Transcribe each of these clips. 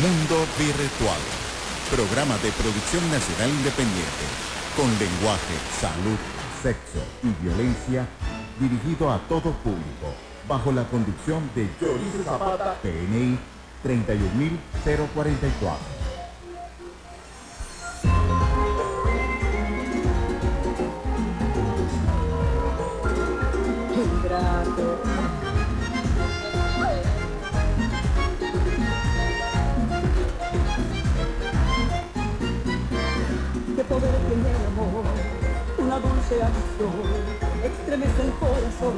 Mundo Virtual, programa de producción nacional independiente, con lenguaje, salud, sexo y violencia, dirigido a todo público, bajo la conducción de Joris Zapata, PNI 31044. Dulce acción estremece el corazón,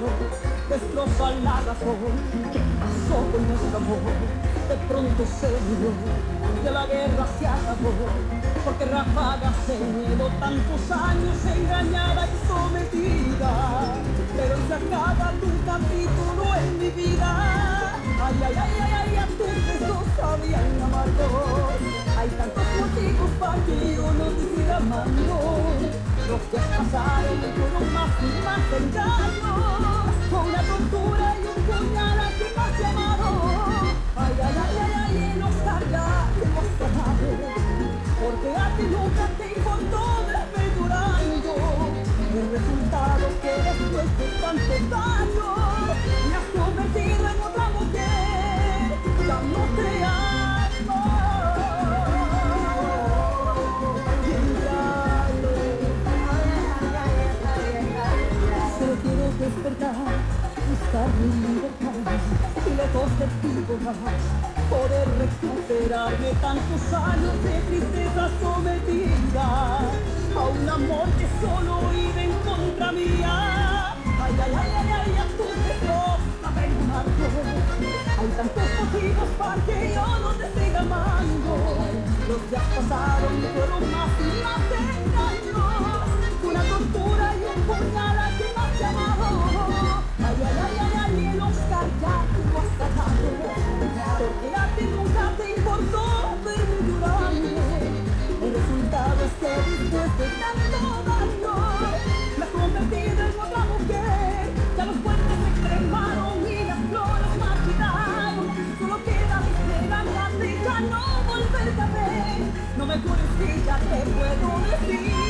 destroza la razón. ¿Qué pasó con nuestro amor? De pronto se murió, de la guerra se acabó, porque ráfagas se miedo tantos años engañada y sometida. Pero se acaba tu capítulo en mi vida. Ay, ay, ay, ay, ay, a tus besos sabían amargos. Hay tantos motivos para que yo no te siga amando. Los días pasaron con más y más engaños, con una tortura y un puñal aquí más llamado. Ay, ay, ay, ay, ay, y los cargas hemos tratado, porque a ti nunca te importó verme llorando. El resultado que después de tantos daños, despertar, buscar mi libertad lejos de ti podrás poder recuperarme tantos años de tristeza sometida a un amor que solo vive en contra mía. Ay, ay, ay, ay, ay, a tu respuesta vengo marco. Hay tantos motivos para que yo no te siga amando. Los días pasaron fueron más y más engaños. Una tortura y un puñal Porque a ti nunca te importó verme llorando. El resultado es que después de tanto me has convertido en otra mujer. Ya los puentes se cremaron y las flores marchitaron. Solo queda mi esperanza de ya no volverte a ver. No me jures que ya te puedo decir.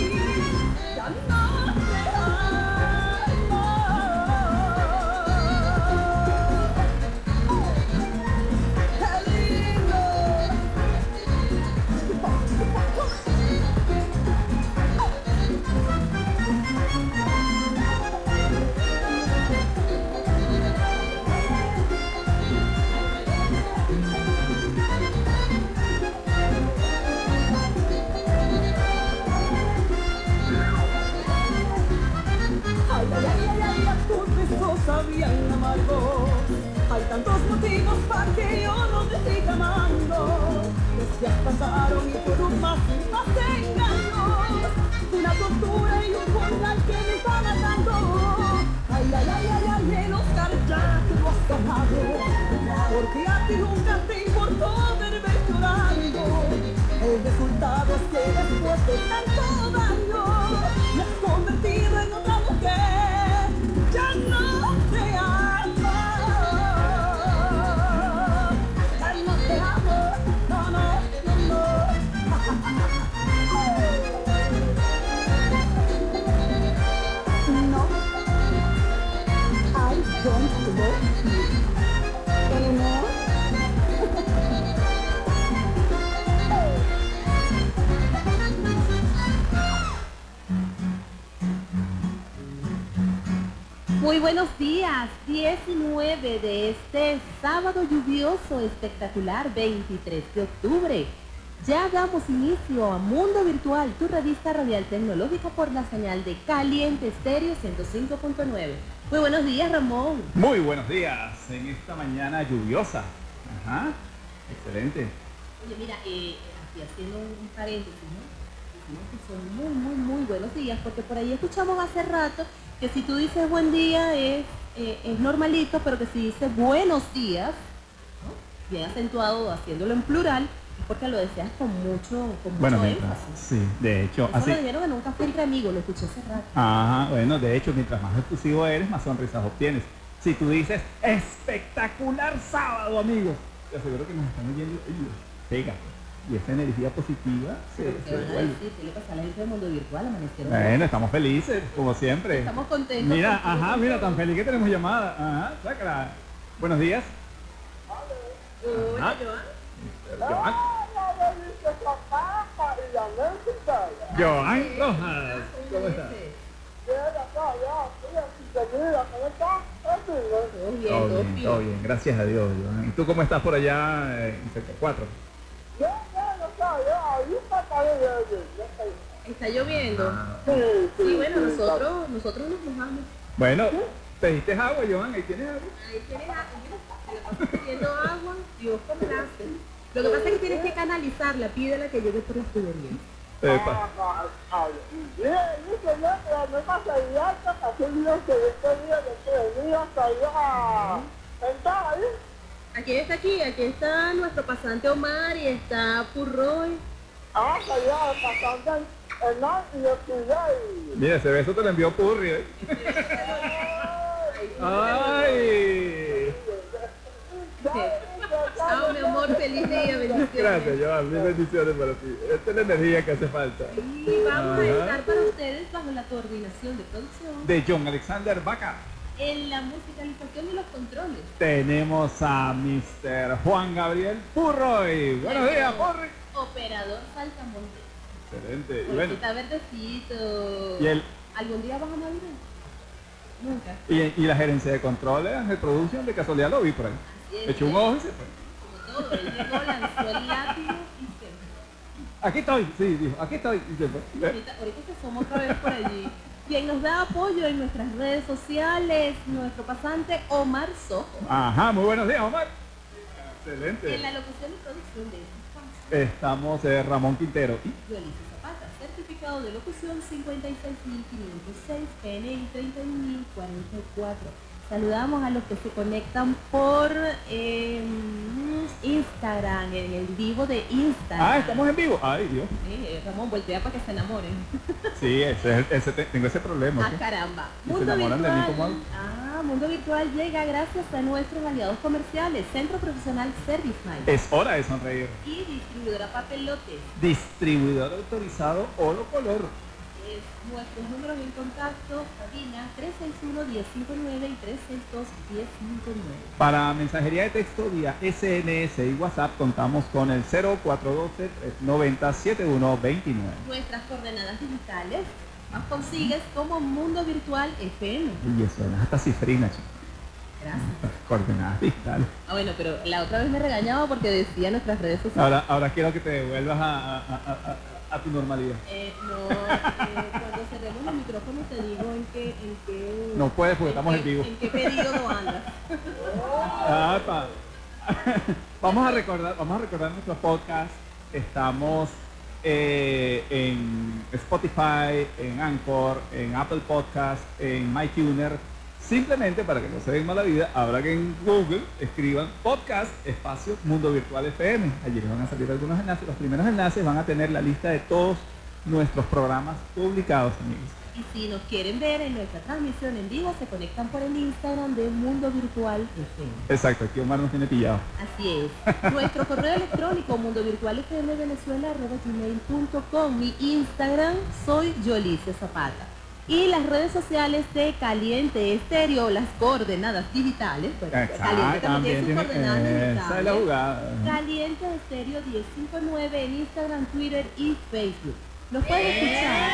Buenos días, 19 de este sábado lluvioso espectacular 23 de octubre. Ya damos inicio a Mundo Virtual, tu revista radial tecnológica por la señal de Caliente Estéreo 105.9. Muy buenos días, Ramón. Muy buenos días en esta mañana lluviosa. Ajá, excelente. Oye, mira, eh, aquí haciendo un paréntesis, ¿no? Decimos que son muy, muy, muy buenos días, porque por ahí escuchamos hace rato que si tú dices buen día es, eh, es normalito, pero que si dices buenos días, ¿no? bien acentuado, haciéndolo en plural, es porque lo deseas con mucho, con mucho Bueno, mientras, énfasis. sí, de hecho, Eso así. lo dijeron en un café entre amigos, lo escuché hace rato. Ajá, bueno, de hecho, mientras más exclusivo eres, más sonrisas obtienes. Si tú dices espectacular sábado, amigo, te aseguro que nos están oyendo ellos. pega. Y esa energía positiva se, ¿Qué se van a devuelve. decir? ¿Qué le pasa a la gente del mundo virtual? Amanecieron. Bueno, estamos felices, como siempre. Estamos contentos. Mira, ajá, mira, tan feliz que tenemos llamada. Ajá, sácala. Buenos días. Hola. Joan. Joan. Joan Rojas. ¿Cómo estás? Todo bien, Todo bien, fino. todo bien, gracias a Dios. Joan. ¿Y tú cómo estás por allá eh, en Sector 4? Está lloviendo. Ah. Sí, bueno, nosotros, nosotros nos mojamos. Bueno, ¿te diste agua, Joan? ¿Ahí tienes agua? Ahí tienes agua, la pasas pidiendo agua, Dios complace. Lo que pasa es que tienes que canalizarla, pídela que llegue por las tuberías. Epa. Aquí está aquí, aquí está nuestro pasante Omar y está Purroy. Mira, ese beso te lo envió Purri. ¿eh? ¡Ay! Ah, mi amor, feliz día, bendiciones. Gracias, Joan. Mil bendiciones para ti. Esta es la energía que hace falta. Y vamos a estar para ustedes bajo la coordinación de producción De John Alexander Vaca. En la musicalización y los controles. Tenemos a Mr. Juan Gabriel Purroy. Buenos días, Purri. Operador Saltamonte. Excelente. Y bueno, Está verdecito. y, el, ¿Algún día vas a Navidad? Nunca. y, y la gerencia de controles de producción, de casualidad lo vi por ahí. Echó un ojo y se fue. Como todo, él llegó, lanzó el látigo y se fue. Aquí estoy, sí, dijo, aquí estoy. Y se fue. Ahorita, ahorita se asoma otra vez por allí. Quien nos da apoyo en nuestras redes sociales, nuestro pasante Omar Sojo. Ajá, muy buenos días, Omar. En Excelente. la locución y producción de. Estamos eh, Ramón Quintero. Y Zapata, certificado de locución 56506, PNI 31044. Saludamos a los que se conectan por eh, Instagram, en el vivo de Instagram. Ah, estamos en vivo. Ay, Dios. Eh, Ramón, voltea para que se enamoren. Sí, ese, ese te- tengo ese problema. Ah, ¿sí? caramba. Se Mundo enamoran de mí Virtual. como. Ah, Mundo Virtual llega gracias a nuestros aliados comerciales, Centro Profesional Service Mind Es hora de sonreír. y Distribuidora Papelotes. Distribuidor autorizado Oro Color. Es nuestros números en contacto, cabina 361-1059 y 362-1059. Para mensajería de texto vía SNS y WhatsApp contamos con el 0412-390-7129. Nuestras coordenadas digitales las consigues como Mundo Virtual FM. Y eso es hasta cifrina, chico. Gracias. Coordenadas digitales. Ah, bueno, pero la otra vez me regañaba porque decía nuestras redes sociales. Ahora, ahora quiero que te devuelvas a, a- a- a- a tu normalidad. Eh, no, eh, cuando cerremos los micrófonos te digo en qué... En qué No puedes porque estamos qué- en vivo. ¿En qué periodo andas? Ah, pa. vamos a recordar, vamos a recordar nuestro podcast. Estamos eh, en Spotify, en Anchor, en Apple Podcast, en MyTuner. Simplemente para que no se den mala vida, habrá que en Google escriban podcast espacio Mundo Virtual FM. Allí les van a salir algunos enlaces. Los primeros enlaces van a tener la lista de todos nuestros programas publicados, amigos. Y si nos quieren ver en nuestra transmisión en vivo, se conectan por el Instagram de Mundo Virtual FM. Exacto, aquí Omar nos tiene pillado. Así es. Nuestro correo electrónico mundovirtualfmvenezuela.com Mi Instagram soy Yolice Zapata. Y las redes sociales de Caliente Estéreo, las coordenadas digitales. pues, Caliente también tiene sus coordenadas Esa es la digitales. jugada. Caliente Estéreo 1059 en Instagram, Twitter y Facebook. Nos pueden escuchar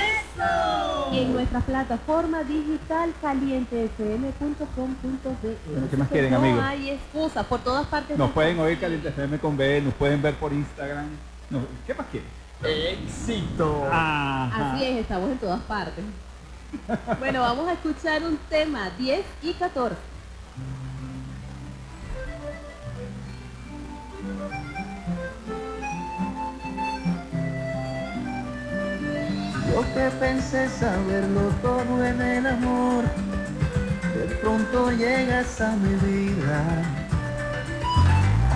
en nuestra plataforma digital calientefm.com.de. Bueno, ¿qué más quieren, no amigos? hay excusa, por todas partes. Nos nos pueden oír. Caliente FM con B, nos pueden ver por Instagram. Nos- ¿Qué más quieren? Éxito. Ajá. Así es, estamos en todas partes. Bueno, vamos a escuchar un tema 10 y 14. Yo que pensé saberlo todo en el amor, de pronto llegas a mi vida.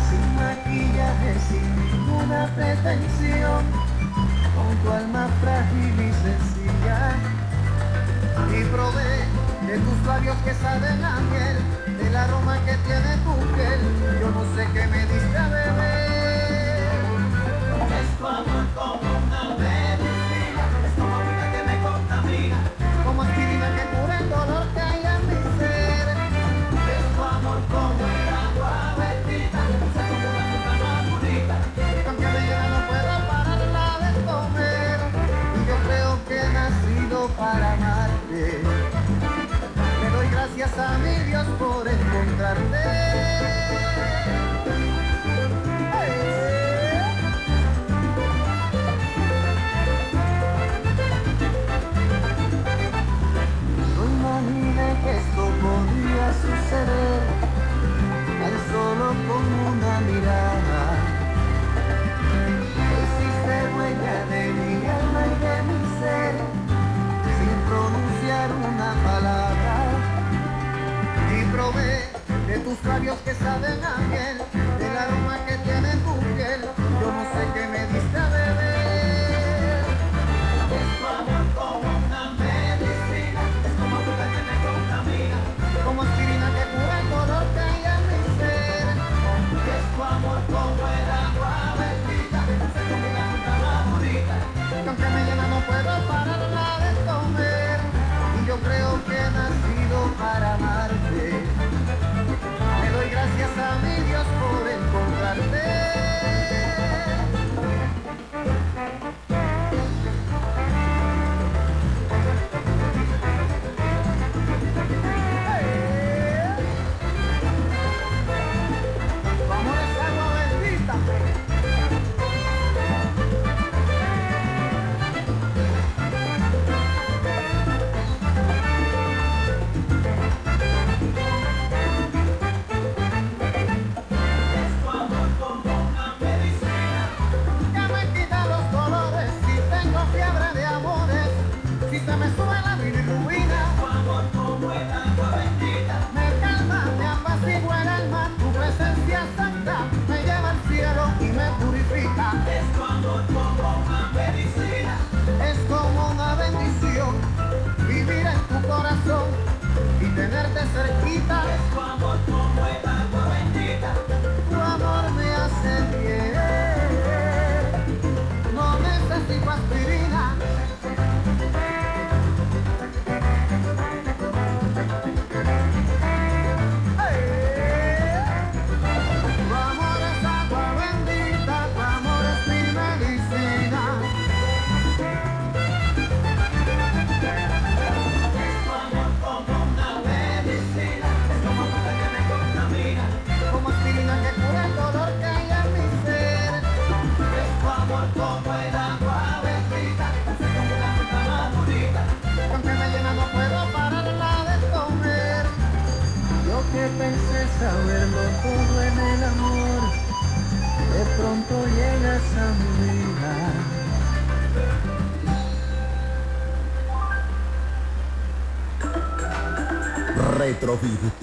Sin maquillaje, sin ninguna pretensión, con tu alma frágil y sencilla y probé de tus labios que saben a miel, del aroma que tiene tu piel, yo no sé qué me diste a beber. Es como gracias a mi Dios por encontrarte. No imaginé que esto podía suceder tan solo con una mirada. De tus labios que saben a miel, del aroma que tiene tu piel. Yo no sé qué me diste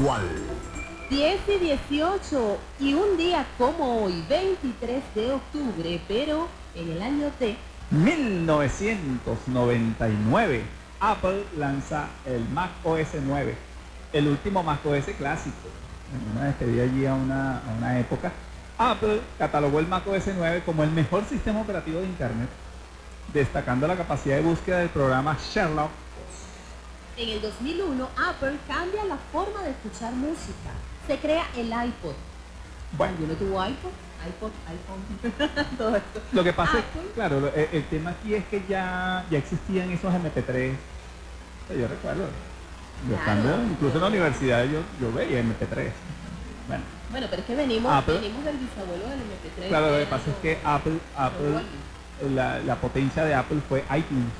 Retrovirtual. 10 y 18 y un día como hoy, 23 de octubre, pero en el año de 1999, Apple lanza el Mac OS 9, el último Mac OS clásico. En una despedida allí a una, a una época, Apple catalogó el Mac OS 9 como el mejor sistema operativo de Internet, destacando la capacidad de búsqueda del programa Sherlock. En el 2001, Apple cambia la forma de escuchar música. Se crea el iPod. Bueno, Yo no tuvo iPod, iPod, iPhone, todo esto. lo que pasa es, claro, lo- el, el tema aquí es que ya, ya existían esos MP3. O sea, Yo recuerdo, yo Claro. estando incluso en la universidad yo, yo veía MP3. Bueno, Bueno, pero es que venimos, Apple. venimos del bisabuelo del MP3. Claro, lo que pasa es que Apple, Apple la, la potencia de Apple fue iTunes,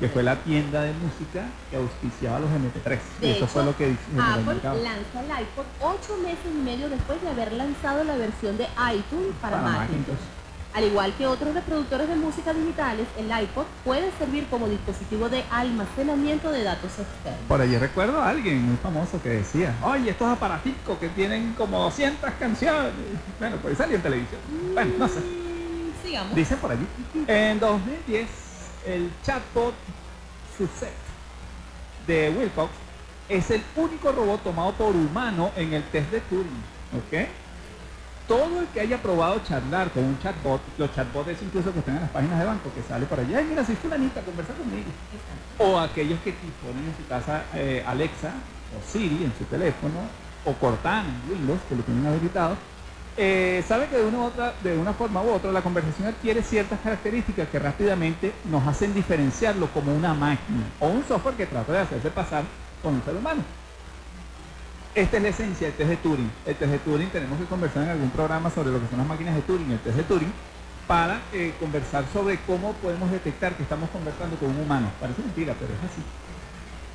que fue la tienda de música que auspiciaba los MP3. y De eso fue hecho, lo que Apple lanza el iPod ocho meses y medio después de haber lanzado la versión de iTunes para, Para Macintosh. Macintosh. Al igual que otros reproductores de música digitales, el iPod puede servir como dispositivo de almacenamiento de datos externos. Por allí recuerdo a alguien muy famoso que decía, oye, estos aparaticos que tienen como 200 canciones. Bueno, pues salió en televisión. Bueno, no sé. Mm, Sigamos. Dicen por allí. En 2010, el chatbot Suzette de Wilcox es el único robot tomado por humano en el test de Turing. ¿Ok? Todo el que haya probado charlar con un chatbot, los chatbots es incluso que están en las páginas de banco, que sale por allá, ay mira, soy fulanita, conversa conmigo. O aquellos que ponen en su casa eh, Alexa o Siri en su teléfono, o Cortana en Windows, que lo tienen habilitado, eh, sabe que de una, u otra, de una forma u otra la conversación adquiere ciertas características que rápidamente nos hacen diferenciarlo como una máquina o un software que trata de hacerse pasar con un ser humano. Esta es la esencia del test de Turing. El test de Turing tenemos que conversar en algún programa sobre lo que son las máquinas de Turing, el test de Turing, para eh, conversar sobre cómo podemos detectar que estamos conversando con un humano. Parece mentira, pero es así.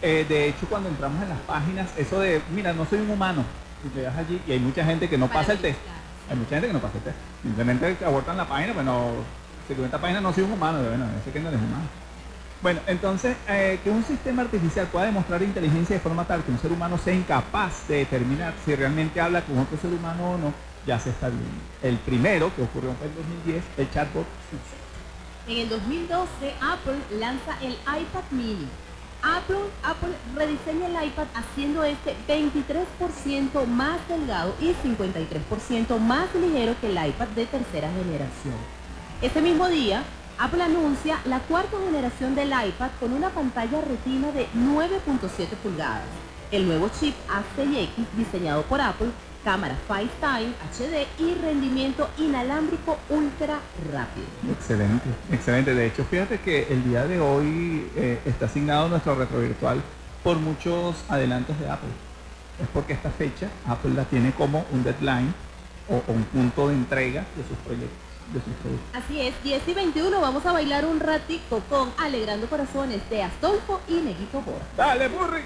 Eh, de hecho, cuando entramos en las páginas, eso de, mira, no soy un humano, y te das allí, y hay mucha gente que no pasa el test. Hay mucha gente que no pasa el test. Simplemente abortan la página, bueno, si tú esta página no soy un humano, bueno, sé que no eres humano. Bueno, entonces, eh, que un sistema artificial pueda demostrar inteligencia de forma tal que un ser humano sea incapaz de determinar si realmente habla con otro ser humano o no, ya se está viendo. El primero, que ocurrió en el 2010, el chatbot En el 2012, Apple lanza el iPad mini. Apple, Apple rediseña el iPad haciendo este 23% más delgado y 53% más ligero que el iPad de tercera generación. Ese mismo día, Apple anuncia la cuarta generación del iPad con una pantalla retina de 9.7 pulgadas. El nuevo chip A6X diseñado por Apple, cámara FaceTime HD y rendimiento inalámbrico ultra rápido. Excelente, excelente. De hecho, fíjate que el día de hoy eh, está asignado nuestro retro virtual por muchos adelantos de Apple. Es porque esta fecha Apple la tiene como un deadline o, o un punto de entrega de sus proyectos. Así es, 10 y 21 vamos a bailar un ratico con Alegrando Corazones de Astolfo y Neguito Bora. ¡Dale, Burri!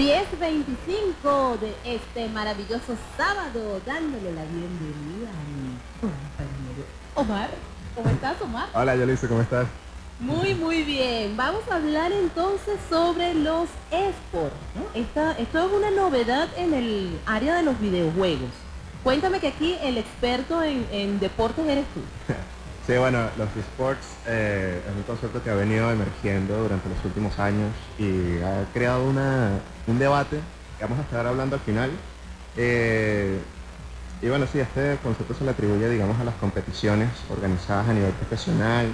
10.25 de este maravilloso sábado, dándole la bienvenida a mi compañero Omar. ¿Cómo estás, Omar? Hola, Yolice, ¿cómo estás? Muy, muy bien. Vamos a hablar entonces sobre los esports. Esta- esto es una novedad en el área de los videojuegos. Cuéntame que aquí el experto en, en deportes eres tú. Sí, bueno, los esports eh, es un concepto que ha venido emergiendo durante los últimos años y ha creado una, un debate que vamos a estar hablando al final. Eh, y bueno, sí, este concepto se le atribuye, digamos, a las competiciones organizadas a nivel profesional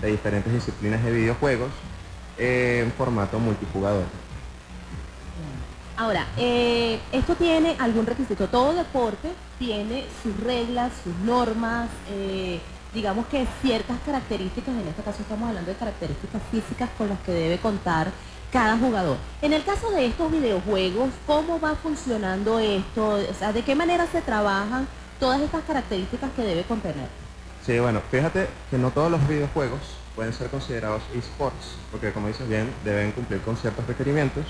de diferentes disciplinas de videojuegos en formato multijugador. Ahora, eh, esto tiene algún requisito. Todo deporte tiene sus reglas, sus normas, digamos que ciertas características, en este caso estamos hablando de características físicas con las que debe contar cada jugador. En el caso de estos videojuegos, ¿cómo va funcionando esto? O sea, ¿de qué manera se trabajan todas estas características que debe contener? Sí, bueno, fíjate que no todos los videojuegos pueden ser considerados esports, porque como dices bien, deben cumplir con ciertos requerimientos.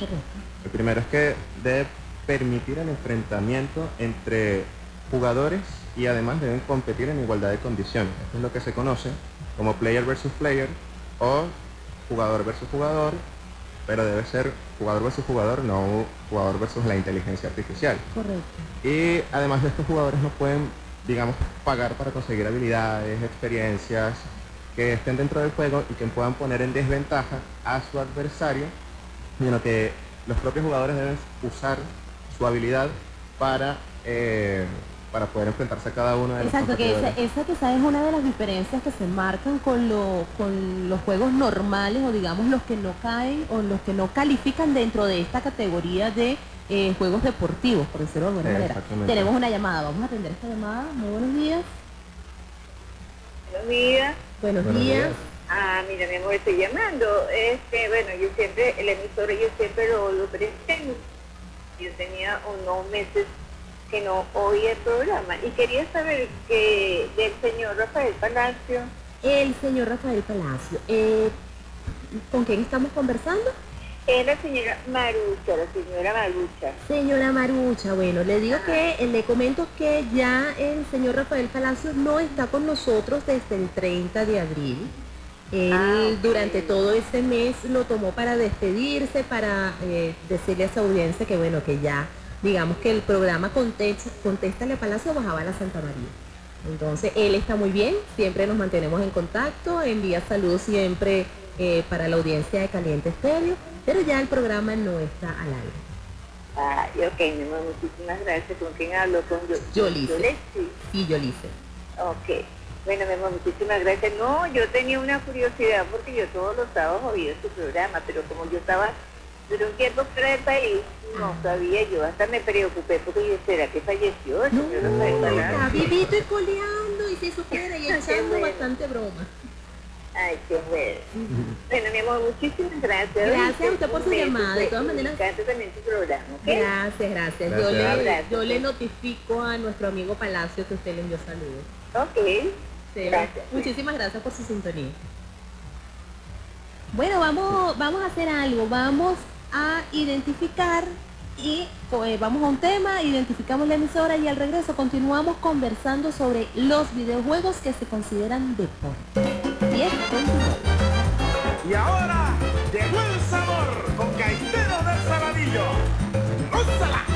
El primero es que debe permitir el enfrentamiento entre jugadores y además deben competir en igualdad de condiciones. Esto es lo que se conoce como player versus player o jugador versus jugador, pero debe ser jugador versus jugador, no jugador versus la inteligencia artificial. Correcto. Y además de estos jugadores no pueden, digamos, pagar para conseguir habilidades, experiencias que estén dentro del juego y que puedan poner en desventaja a su adversario, sino que los propios jugadores deben usar su habilidad para, eh, para poder enfrentarse a cada uno de los Exacto, que esa, quizás es una de las diferencias que se marcan con, lo- con los juegos normales o digamos los que no caen o los que no califican dentro de esta categoría de eh, juegos deportivos, por decirlo de alguna manera. Tenemos una llamada, vamos a atender esta llamada. Muy buenos días. Buenos días. Buenos, Buenos días. días. Ah, mira, mi amor, estoy llamando. Este, bueno, yo siempre, el emisor, yo siempre lo, lo presento. Yo tenía unos meses que no oía el programa y quería saber que del señor Rafael Palacio, El señor Rafael Palacio. eh, ¿Con quién estamos conversando? es la señora Marucha, la señora Marucha. Señora Marucha, bueno, le digo que eh, le comento que ya el señor Rafael Palacios no está con nosotros desde el 30 de abril. Él Ah, durante todo este mes lo tomó para despedirse, para eh, decirle a su audiencia que bueno, que ya, digamos que el programa Contesta, Contéstale a Palacio bajaba a la Santa María. Entonces, él está muy bien, siempre nos mantenemos en contacto, envía saludos siempre eh, para la audiencia de Caliente Estéreo, pero ya el programa no está al aire. Ay, ok, mi amor, muchísimas gracias. ¿Con quién hablo? Con yo, Yolice. Yolice. Y yo le hice. Ok. Bueno, mi amor, muchísimas gracias. No, yo tenía una curiosidad porque yo todos los sábados oía su programa, pero como yo estaba durante un tiempo fuera del país, no sabía yo, hasta me preocupé porque yo, ¿será que falleció No, señor Rafael está Palacio? vivito y coleando y si supiera y echando bueno. bastante broma. Ay, qué bueno. Bueno, mi amor, muchísimas gracias. Gracias a usted por su llamada, de pues, todas maneras. Me encanta también tu programa, ¿ok? Gracias, gracias. Yo, Gracias. le, yo le notifico a nuestro amigo Palacio que usted le envió saludos. Ok. Sí, Gracias. Muchísimas gracias por su sintonía. Bueno, vamos, vamos a hacer algo. Vamos a identificar y pues, vamos a un tema, identificamos la emisora y al regreso continuamos conversando sobre los videojuegos que se consideran deporte. Bien. Y ahora llegó el sabor con Caetero del Saladillo. ¡Úsala!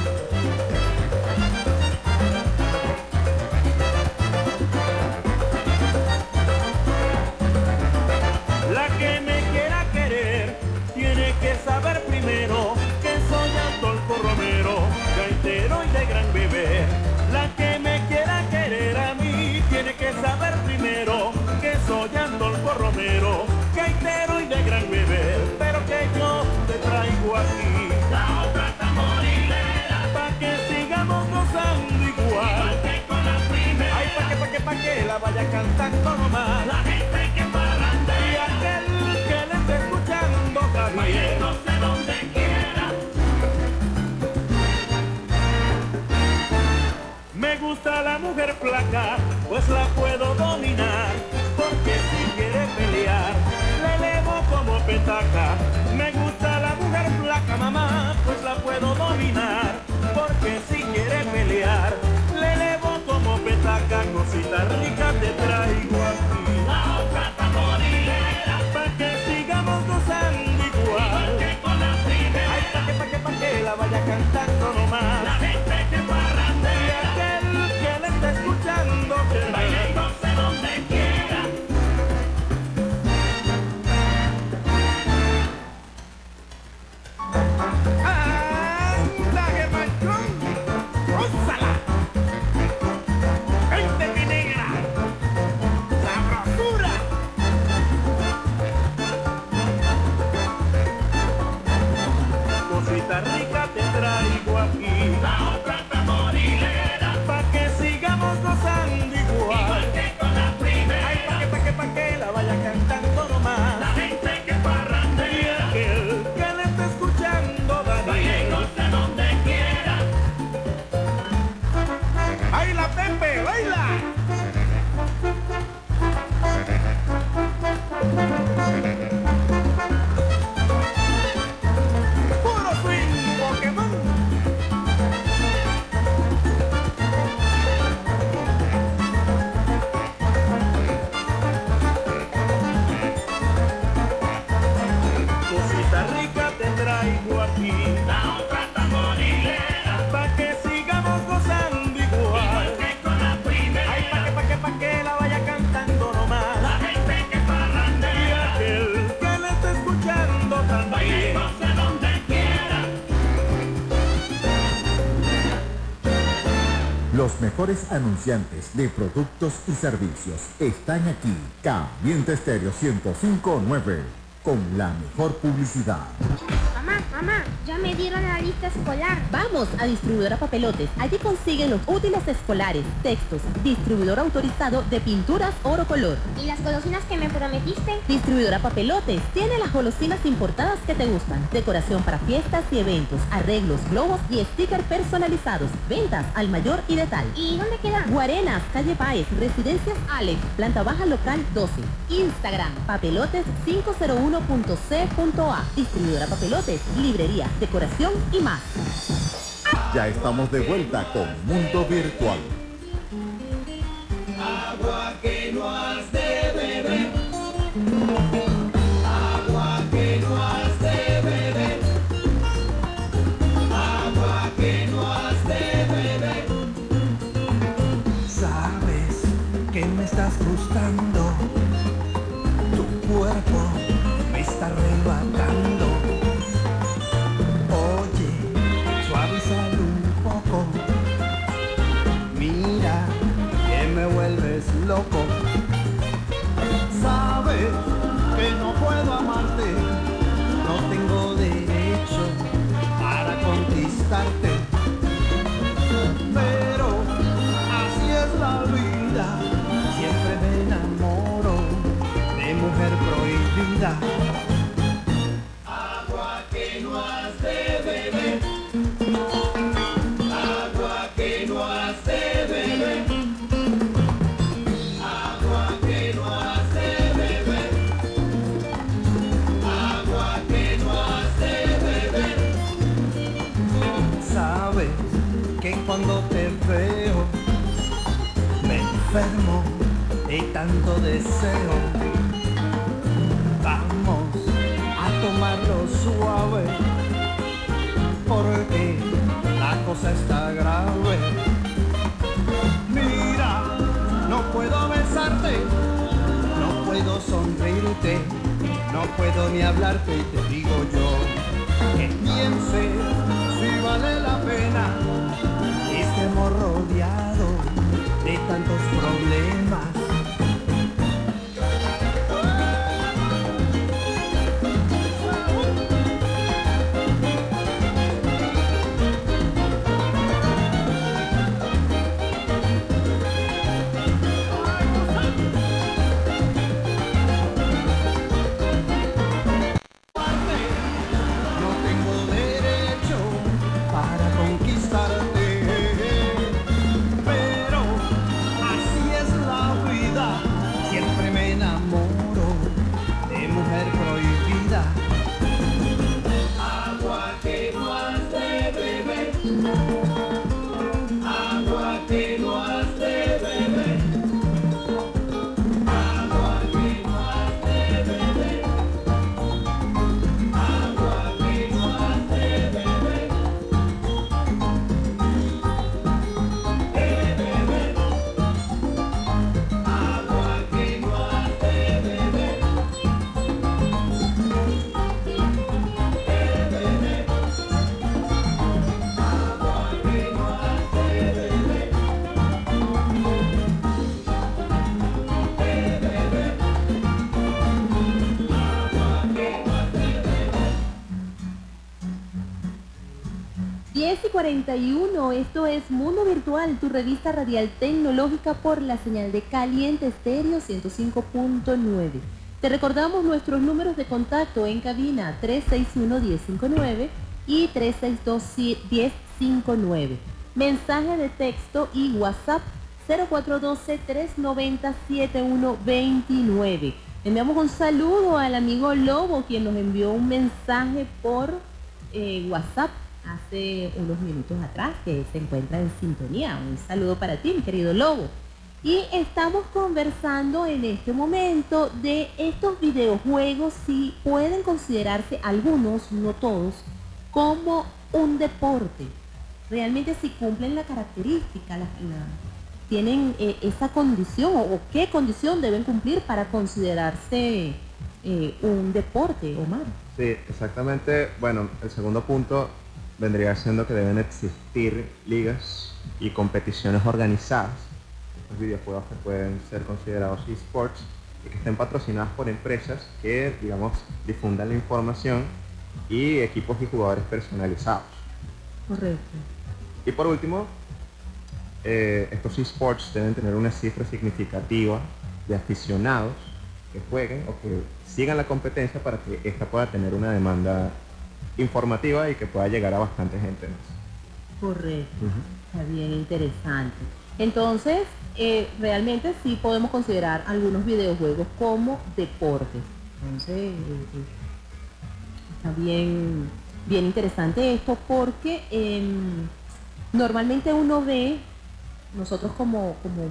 La vaya cantando nomás. La gente que parrandea. Y aquel que le esté escuchando también. donde quiera. Me gusta la mujer flaca, pues la puedo dominar. Porque si quiere pelear, le elevo como petaca. Me gusta la mujer flaca, mamá, pues la puedo dominar. Porque si quiere pelear, petaca. Cosita rica te traigo aquí. La otra tamborilera, pa' que sigamos gozando igual. Ay, pa' que, pa' que, pa' que la vaya cantando nomás. Anunciantes de productos y servicios están aquí. Caliente Estéreo 1059 con la mejor publicidad. Mamá, mamá, ya me dieron la lista escolar. Vamos a Distribuidora Papelotes. Allí consiguen los útiles escolares, textos, distribuidor autorizado de pinturas oro color. ¿Y las golosinas que me prometiste? Distribuidora Papelotes tiene las golosinas importadas que te gustan. Decoración para fiestas y eventos, arreglos, globos y stickers personalizados. Ventas al mayor y de tal. ¿Y dónde queda? Guarenas, calle Páez, Residencias Alex, planta baja local 12. Instagram, papelotes501.c.a. Distribuidora Papelotes, librería, decoración y más. Ya estamos de vuelta con Mundo Virtual. Arrebatando. Oye, suavizalo un poco. Mira que me vuelves loco. Sabes que no puedo amarte. No tengo derecho para conquistarte. Pero así es la vida, siempre me enamoro de mujer prohibida. Enfermo de tanto deseo. Vamos a tomarlo suave porque la cosa está grave. Mira, no puedo besarte, no puedo sonreírte, no puedo ni hablarte y te digo yo que piense si vale la pena estemos rodeados de tantos problemas. 31. Esto es Mundo Virtual, tu revista radial tecnológica por la señal de Caliente Estéreo 105.9. Te recordamos nuestros números de contacto en cabina 361-1059 y 362-1059. Mensaje de texto y WhatsApp 0412-390-7129. Enviamos un saludo al amigo Lobo, quien nos envió un mensaje por eh, WhatsApp hace unos minutos atrás, que se encuentra en sintonía. Un saludo para ti, mi querido Lobo. Y estamos conversando en este momento de estos videojuegos si pueden considerarse algunos, no todos, como un deporte. Realmente si cumplen la característica, la, la- tienen eh, esa condición o, qué condición deben cumplir para considerarse eh, un deporte, Omar. Sí, exactamente. Bueno, el segundo punto vendría siendo que deben existir ligas y competiciones organizadas. Los videojuegos que pueden ser considerados esports y que estén patrocinadas por empresas que, digamos, difundan la información y equipos y jugadores personalizados. Correcto. Y por último, eh, estos esports deben tener una cifra significativa de aficionados que jueguen o que sigan la competencia para que ésta pueda tener una demanda informativa y que pueda llegar a bastante gente más. Correcto. Está bien interesante. Entonces, eh, realmente sí podemos considerar algunos videojuegos como deportes. Entonces, eh, eh, está bien, bien interesante esto porque em, normalmente uno ve, nosotros como, como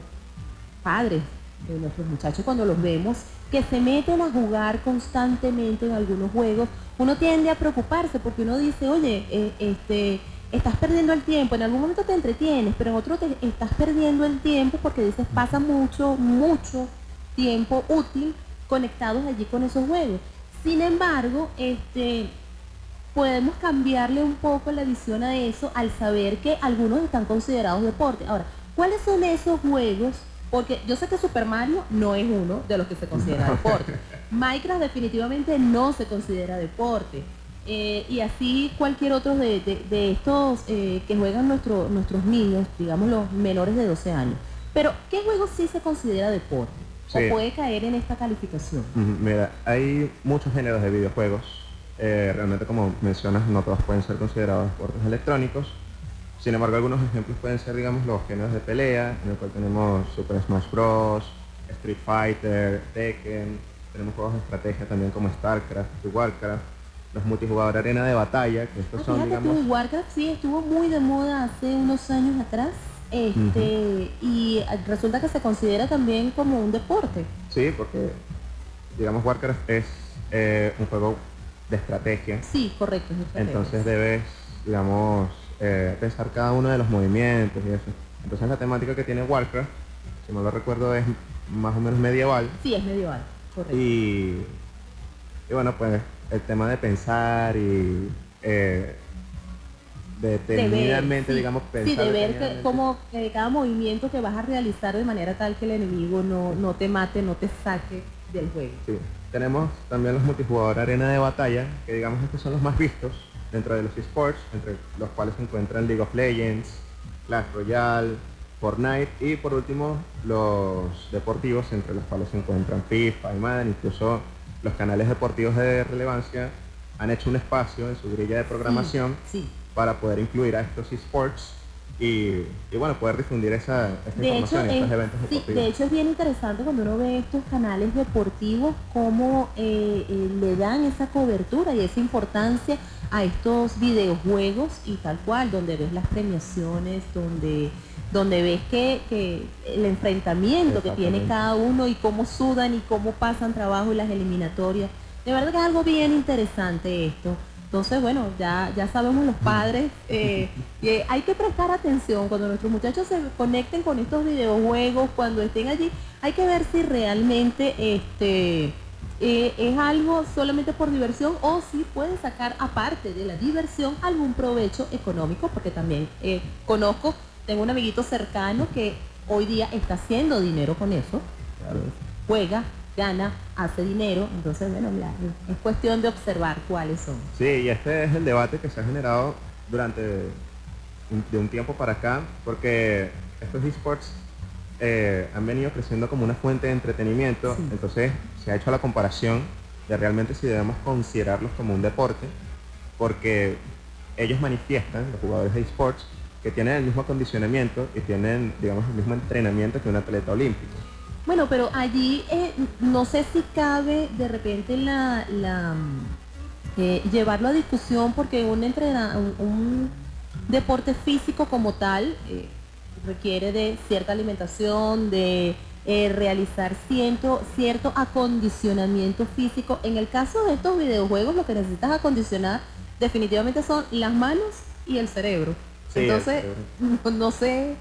padres de nuestros muchachos cuando los vemos, que se meten a jugar constantemente en algunos juegos, uno tiende a preocuparse porque uno dice, oye, eh, este, estás perdiendo el tiempo, en algún momento te entretienes, pero en otro te estás perdiendo el tiempo porque dices, pasa mucho, mucho tiempo útil conectados allí con esos juegos. Sin embargo, este, podemos cambiarle un poco la visión a eso al saber que algunos están considerados deporte. Ahora, ¿cuáles son esos juegos? Porque yo sé que Super Mario no es uno de los que se considera deporte. Minecraft definitivamente no se considera deporte. Eh, y así cualquier otro de, de- de estos eh, que juegan nuestro- nuestros niños, digamos los menores de 12 años. Pero, ¿qué juego sí se considera deporte? Sí. ¿O puede caer en esta calificación? Mira, hay muchos géneros de videojuegos. Eh, realmente, como mencionas, no todos pueden ser considerados deportes electrónicos. Sin embargo, algunos ejemplos pueden ser, digamos, los géneros de pelea, en el cual tenemos Super Smash Bros., Street Fighter, Tekken, tenemos juegos de estrategia también como StarCraft y Warcraft, los multijugador arena de batalla, que estos Ah, son, digamos, tú, Warcraft sí estuvo muy de moda hace unos años atrás. Este, y resulta que se considera también como un deporte. sí, porque, digamos, Warcraft es eh, un juego de estrategia. Sí, correcto. es estrategia. Entonces debes, digamos, eh, pensar cada uno de los movimientos y eso. Entonces la temática que tiene Warcraft, si no lo recuerdo, es más o menos medieval. Sí, es medieval. Y, y bueno, pues el tema de pensar y eh, detenidamente, sí. digamos, pensar. Sí, de ver como que cada movimiento que vas a realizar de manera tal que el enemigo no, no te mate, no te saque del juego. Sí. Tenemos también los multijugador arena de batalla, que digamos estos son los más vistos dentro de los esports, entre los cuales se encuentran League of Legends, Clash Royale, Fortnite y por último los deportivos, entre los cuales se encuentran FIFA y Madden, incluso los canales deportivos de relevancia han hecho un espacio en su grilla de programación Sí. para poder incluir a estos esports y, y bueno, poder difundir esa, esta De hecho, información y estos es, eventos sí, deportivos. de hecho es bien interesante cuando uno ve estos canales deportivos, cómo eh, eh, le dan esa cobertura y esa importancia a estos videojuegos y tal cual, donde ves las premiaciones, donde, donde ves que, que el enfrentamiento que tiene cada uno y cómo sudan y cómo pasan trabajo y las eliminatorias. De verdad que es algo bien interesante esto. Entonces, bueno, ya, ya sabemos los padres eh, que hay que prestar atención cuando nuestros muchachos se conecten con estos videojuegos, cuando estén allí, hay que ver si realmente este eh, es algo solamente por diversión o si pueden sacar aparte de la diversión algún provecho económico, porque también eh, conozco, tengo un amiguito cercano que hoy día está haciendo dinero con eso, juega, gana, hace dinero, entonces bueno, es cuestión de observar cuáles son. Sí, y este es el debate que se ha generado durante un, de un tiempo para acá, porque estos esports eh, han venido creciendo como una fuente de entretenimiento, Sí. entonces se ha hecho la comparación de realmente si debemos considerarlos como un deporte, porque ellos manifiestan, los jugadores de esports, que tienen el mismo acondicionamiento y tienen, digamos, el mismo entrenamiento que un atleta olímpico. Bueno, pero allí eh, no sé si cabe de repente la, mm, eh, llevarlo a discusión porque un, deporte físico como tal, eh, requiere de cierta alimentación, de realizar cierto, cierto acondicionamiento físico. En el caso de estos videojuegos, lo que necesitas acondicionar definitivamente son las manos y el cerebro. Sí, Entonces, no sé,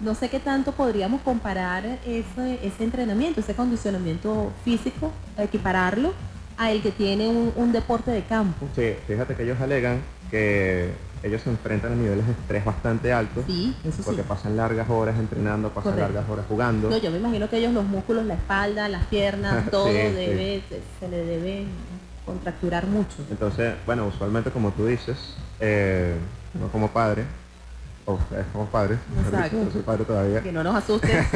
no sé qué tanto podríamos comparar ese, ese entrenamiento, ese acondicionamiento físico, equipararlo a el que tiene un, un deporte de campo. Sí, fíjate que ellos alegan que ellos se enfrentan a niveles de estrés bastante altos. Sí, eso sí. Porque pasan largas horas entrenando, pasan Correcto. largas horas jugando. No, yo me imagino que ellos los músculos, la espalda, las piernas, todo Sí, sí. debe, se le debe contracturar mucho. Entonces, bueno, usualmente como tú dices, eh, no como padre, o ustedes como padres, Exacto. no soy padre todavía, Que no nos asusten.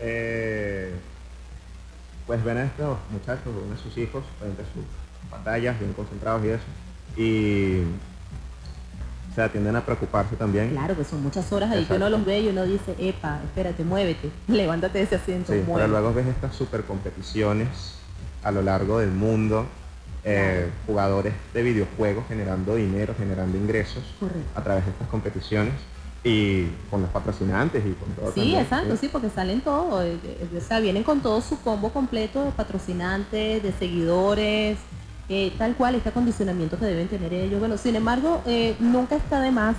eh, pues ven a estos muchachos, ven a sus hijos frente a sus pantallas, bien concentrados y eso, y se atienden a preocuparse también. Claro, que son muchas horas ahí que uno los ve y uno dice, epa, espérate, muévete, levántate de ese asiento, Sí, pero luego ves estas super competiciones a lo largo del mundo, eh, jugadores de videojuegos generando dinero, generando ingresos Correcto. a través de estas competiciones y con los patrocinantes y con todo. Sí, también, exacto, sí, porque salen todos, eh, eh, o sea, vienen con todo su combo completo de patrocinantes, de seguidores, eh, tal cual este acondicionamiento que deben tener ellos. Bueno, sin embargo, eh, nunca está de más.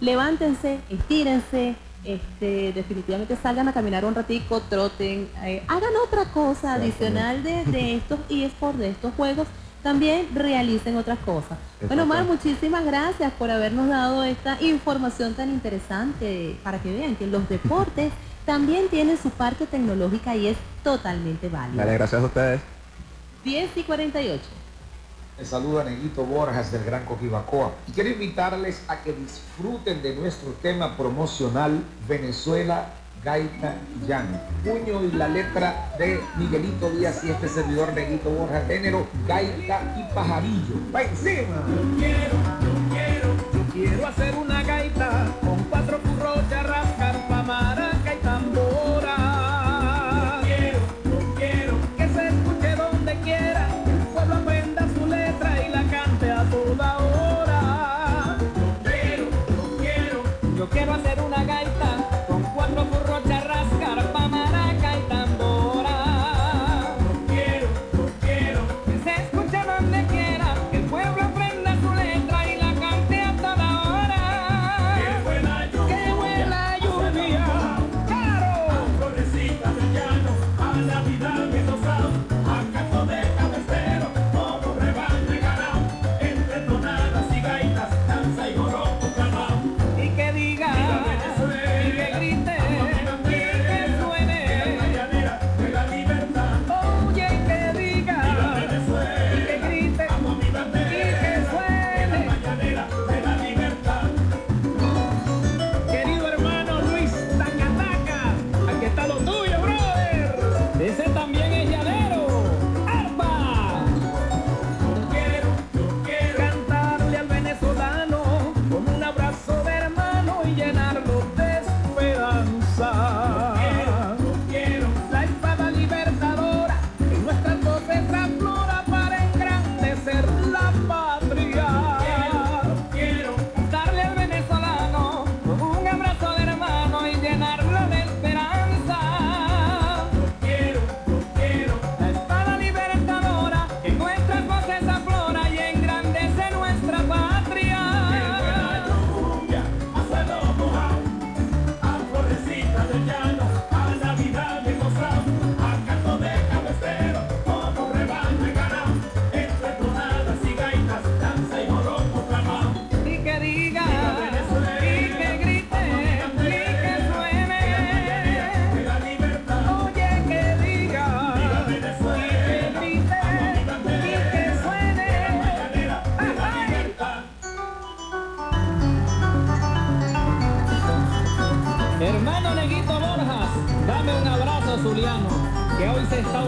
Levántense, estírense, este, definitivamente salgan a caminar un ratico, troten, eh, hagan otra cosa adicional de, de estos eSports, de estos juegos, también realicen otras cosas. Bueno, Mar, Exacto. muchísimas gracias por habernos dado esta información tan interesante para que vean que los deportes también tienen su parte tecnológica y es totalmente válida. Dale, gracias a ustedes. 10 y 48. Les saluda Neguito Borjas del Gran Coquibacoa y quiero invitarles a que disfruten de nuestro tema promocional Venezuela, Gaita Llano. Puño y la letra de Miguelito Díaz y este servidor Neguito Borjas, género Gaita y Pajarillo. ¡Va encima! quiero, yo quiero, yo quiero hacer una gaita estado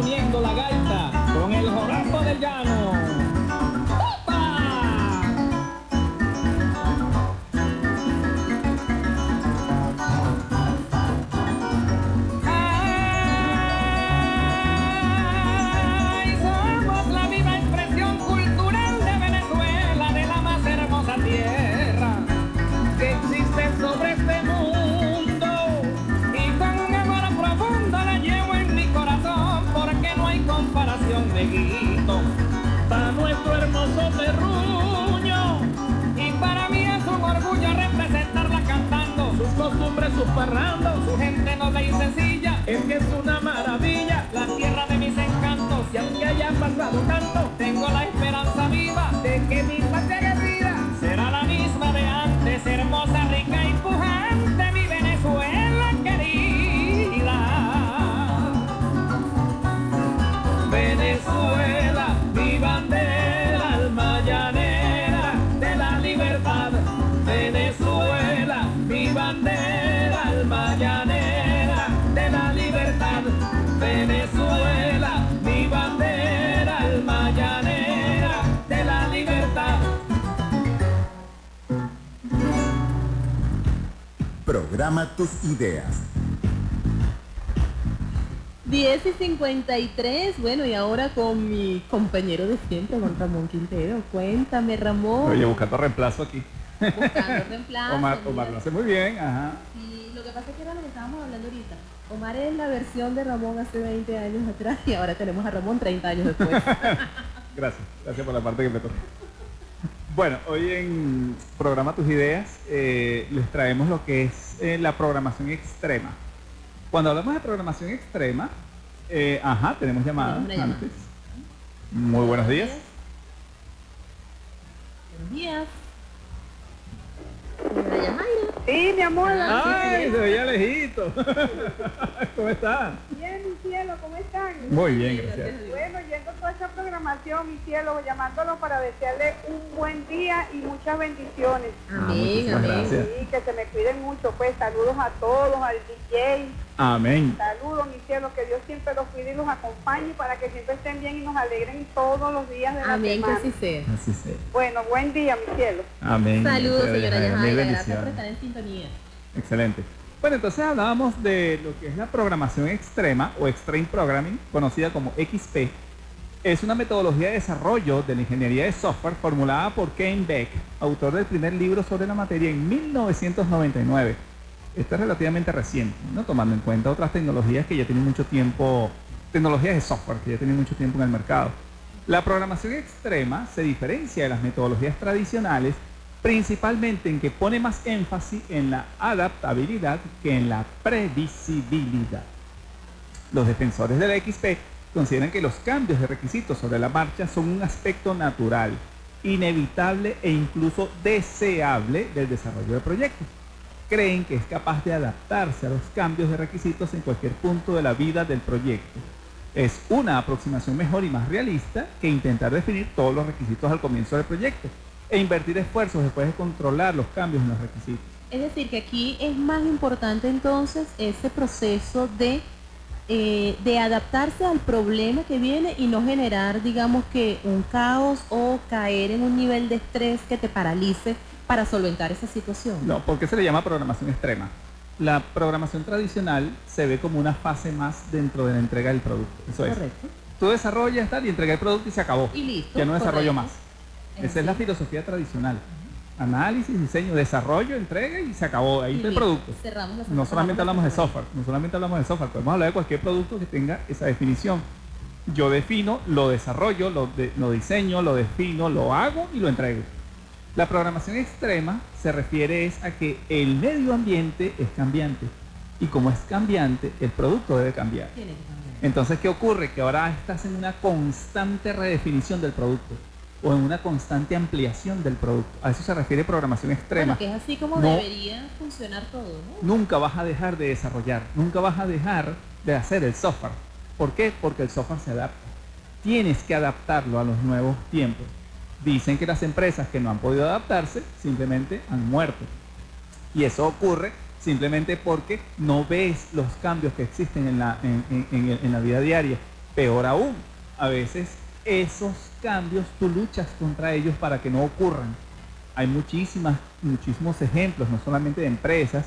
parrando, su gente noble y sencilla, es que es una maravilla, la tierra de mis encantos, y aunque haya pasado tanto, tengo la esperanza viva de que mi patria guerrida será la misma de antes, hermosa, Programa tus ideas. 10 y 53, bueno, y ahora con mi compañero de siempre, Juan Ramón Quintero. Cuéntame, Ramón. Oye, buscando reemplazo aquí. Buscando reemplazo, Omar. Omar lo hace muy bien, ajá. Sí, lo que pasa es que era lo que estábamos hablando ahorita. Omar es la versión de Ramón hace 20 años atrás y ahora tenemos a Ramón 30 años después. Gracias, gracias por la parte que me toca. Bueno, hoy en Programa Tus Ideas eh, les traemos lo que es eh, la programación extrema. Cuando hablamos de programación extrema, eh, ajá, tenemos llamadas llamada. antes. Muy buenos días. Buenos días. Sí, mi amor. ¡Ay, se veía lejito! ¿Cómo están? Bien, mi cielo, ¿cómo están? Muy bien, gracias. Bueno, yendo toda esta programación, mi cielo, llamándolo para desearle un buen día y muchas bendiciones. Amén, muchísimas amén. Sí, que se me cuiden mucho, pues saludos a todos, al DJ, Amén. saludos, mi cielo, que Dios siempre los cuide y los acompañe para que siempre estén bien y nos alegren todos los días de la Amén, que semana. así sea. Así sea. Bueno, buen día, mi cielo. Amén. Saludos, señora Yajaira. Gracias por estar en sintonía. Excelente. Bueno, entonces hablábamos de lo que es la programación extrema o Extreme Programming, conocida como XP. Es una metodología de desarrollo de la ingeniería de software formulada por Ken Beck, autor del primer libro sobre la materia en 1999. Esto es relativamente reciente, ¿no? tomando en cuenta otras tecnologías que ya tienen mucho tiempo, tecnologías de software que ya tienen mucho tiempo en el mercado. La programación extrema se diferencia de las metodologías tradicionales principalmente en que pone más énfasis en la adaptabilidad que en la previsibilidad. Los defensores de la XP consideran que los cambios de requisitos sobre la marcha son un aspecto natural, inevitable e incluso deseable del desarrollo de proyectos. Creen que es capaz de adaptarse a los cambios de requisitos en cualquier punto de la vida del proyecto. Es una aproximación mejor y más realista que intentar definir todos los requisitos al comienzo del proyecto e invertir esfuerzos después de controlar los cambios en los requisitos. Es decir, que aquí es más importante entonces ese proceso de, eh, de adaptarse al problema que viene y no generar, digamos que, un caos o caer en un nivel de estrés que te paralice para solventar esa situación. No, ¿por qué se le llama programación extrema? La programación tradicional se ve como una fase más dentro de la entrega del producto. Eso es. Correcto. Tú desarrollas tal y entrega el producto y se acabó. Y listo. Ya no desarrollo más. Esa es la filosofía tradicional. Análisis, diseño, desarrollo, entrega y se acabó. Ahí está el producto. Cerramos la No solamente hablamos de software, no solamente hablamos de software, podemos hablar de cualquier producto que tenga esa definición. Yo defino, lo desarrollo, lo, de- lo diseño, lo defino, lo hago y lo entrego. La programación extrema se refiere es a que el medio ambiente es cambiante y como es cambiante, el producto debe cambiar. Tiene que cambiar. Entonces, ¿qué ocurre? Que ahora estás en una constante redefinición del producto o en una constante ampliación del producto. A eso se refiere programación extrema. Bueno, que es así como No. debería funcionar todo, ¿no? Nunca vas a dejar de desarrollar, nunca vas a dejar de hacer el software. ¿Por qué? Porque el software se adapta. Tienes que adaptarlo a los nuevos tiempos. Dicen que las empresas que no han podido adaptarse simplemente han muerto. Y eso ocurre simplemente porque no ves los cambios que existen en la, en, en- en la vida diaria. Peor aún, a veces esos cambios tú luchas contra ellos para que no ocurran. Hay muchísimas, muchísimos ejemplos, no solamente de empresas.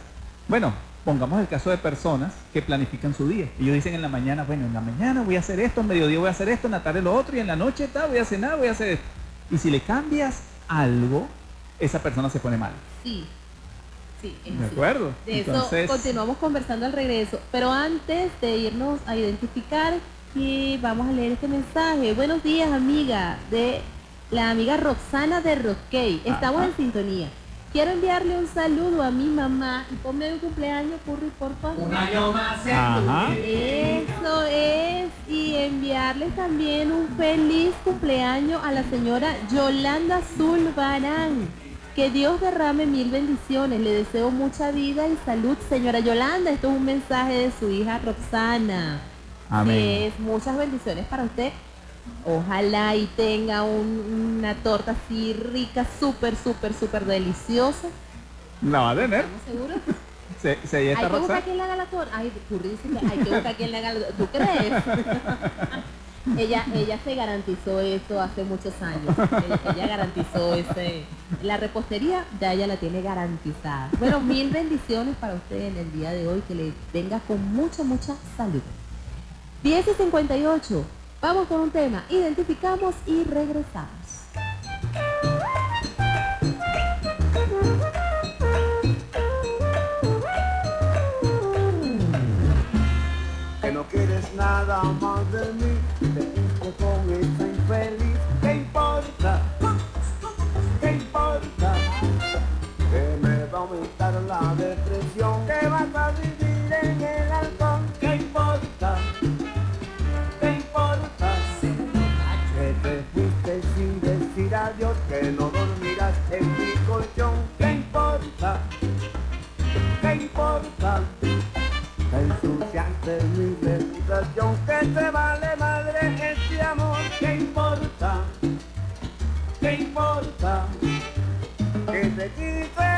Bueno, pongamos el caso de personas que planifican su día. Ellos dicen en la mañana, bueno, en la mañana voy a hacer esto, en mediodía voy a hacer esto, en la tarde lo otro, y en la noche tal, voy a cenar, voy a hacer esto. Y si le cambias algo, esa persona se pone mal. Sí. Sí, es ¿De así. acuerdo? De eso Entonces- continuamos conversando al regreso. Pero antes de irnos a identificar, que vamos a leer este mensaje. Buenos días, amiga, de la amiga Roxana de Rockey. Estamos Ajá. en sintonía. Quiero enviarle un saludo a mi mamá y ponme un cumpleaños, Curry, por favor. Un año más Ajá. Eso es, y enviarle también un feliz cumpleaños a la señora Yolanda Zulbarán. Que Dios derrame mil bendiciones. Le deseo mucha vida y salud, señora Yolanda. Esto es un mensaje de su hija Roxana. Amén. Es muchas bendiciones para usted. Ojalá y tenga un- una torta así rica, súper, súper, súper deliciosa. La va a tener. ¿Estamos seguros? Se, se Hay que buscar quien le haga la torta. Ay, que hay que buscar quien le haga la ¿Tú crees? ella, ella se garantizó eso hace muchos años. Ella, ella garantizó ese. La repostería ya ella la tiene garantizada. Bueno, mil bendiciones para usted en el día de hoy. Que le venga con mucha, mucha salud. 10 y 58. Vamos con un tema. Identificamos y regresamos. que no quieres nada más de mí, reputación, que te vale madre este amor, ¿qué importa? ¿Qué importa? Que te quise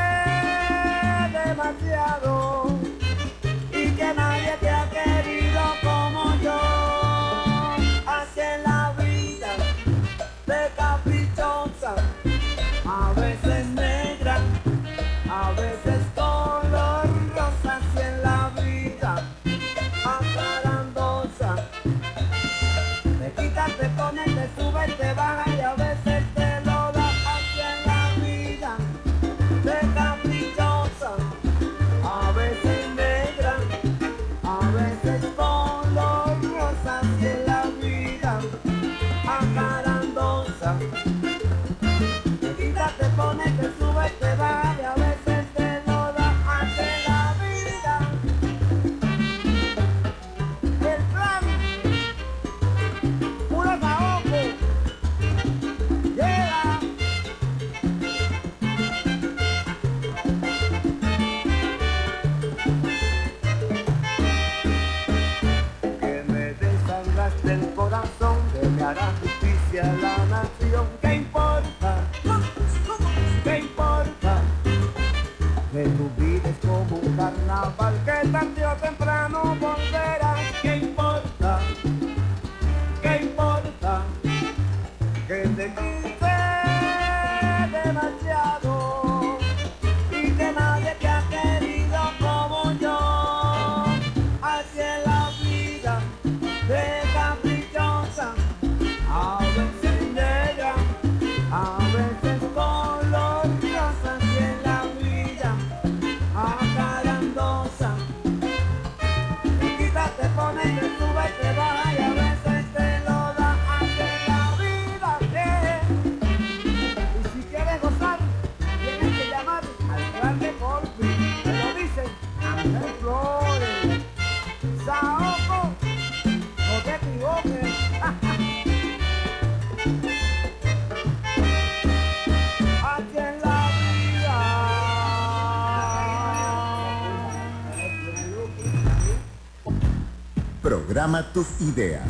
Programa tus ideas.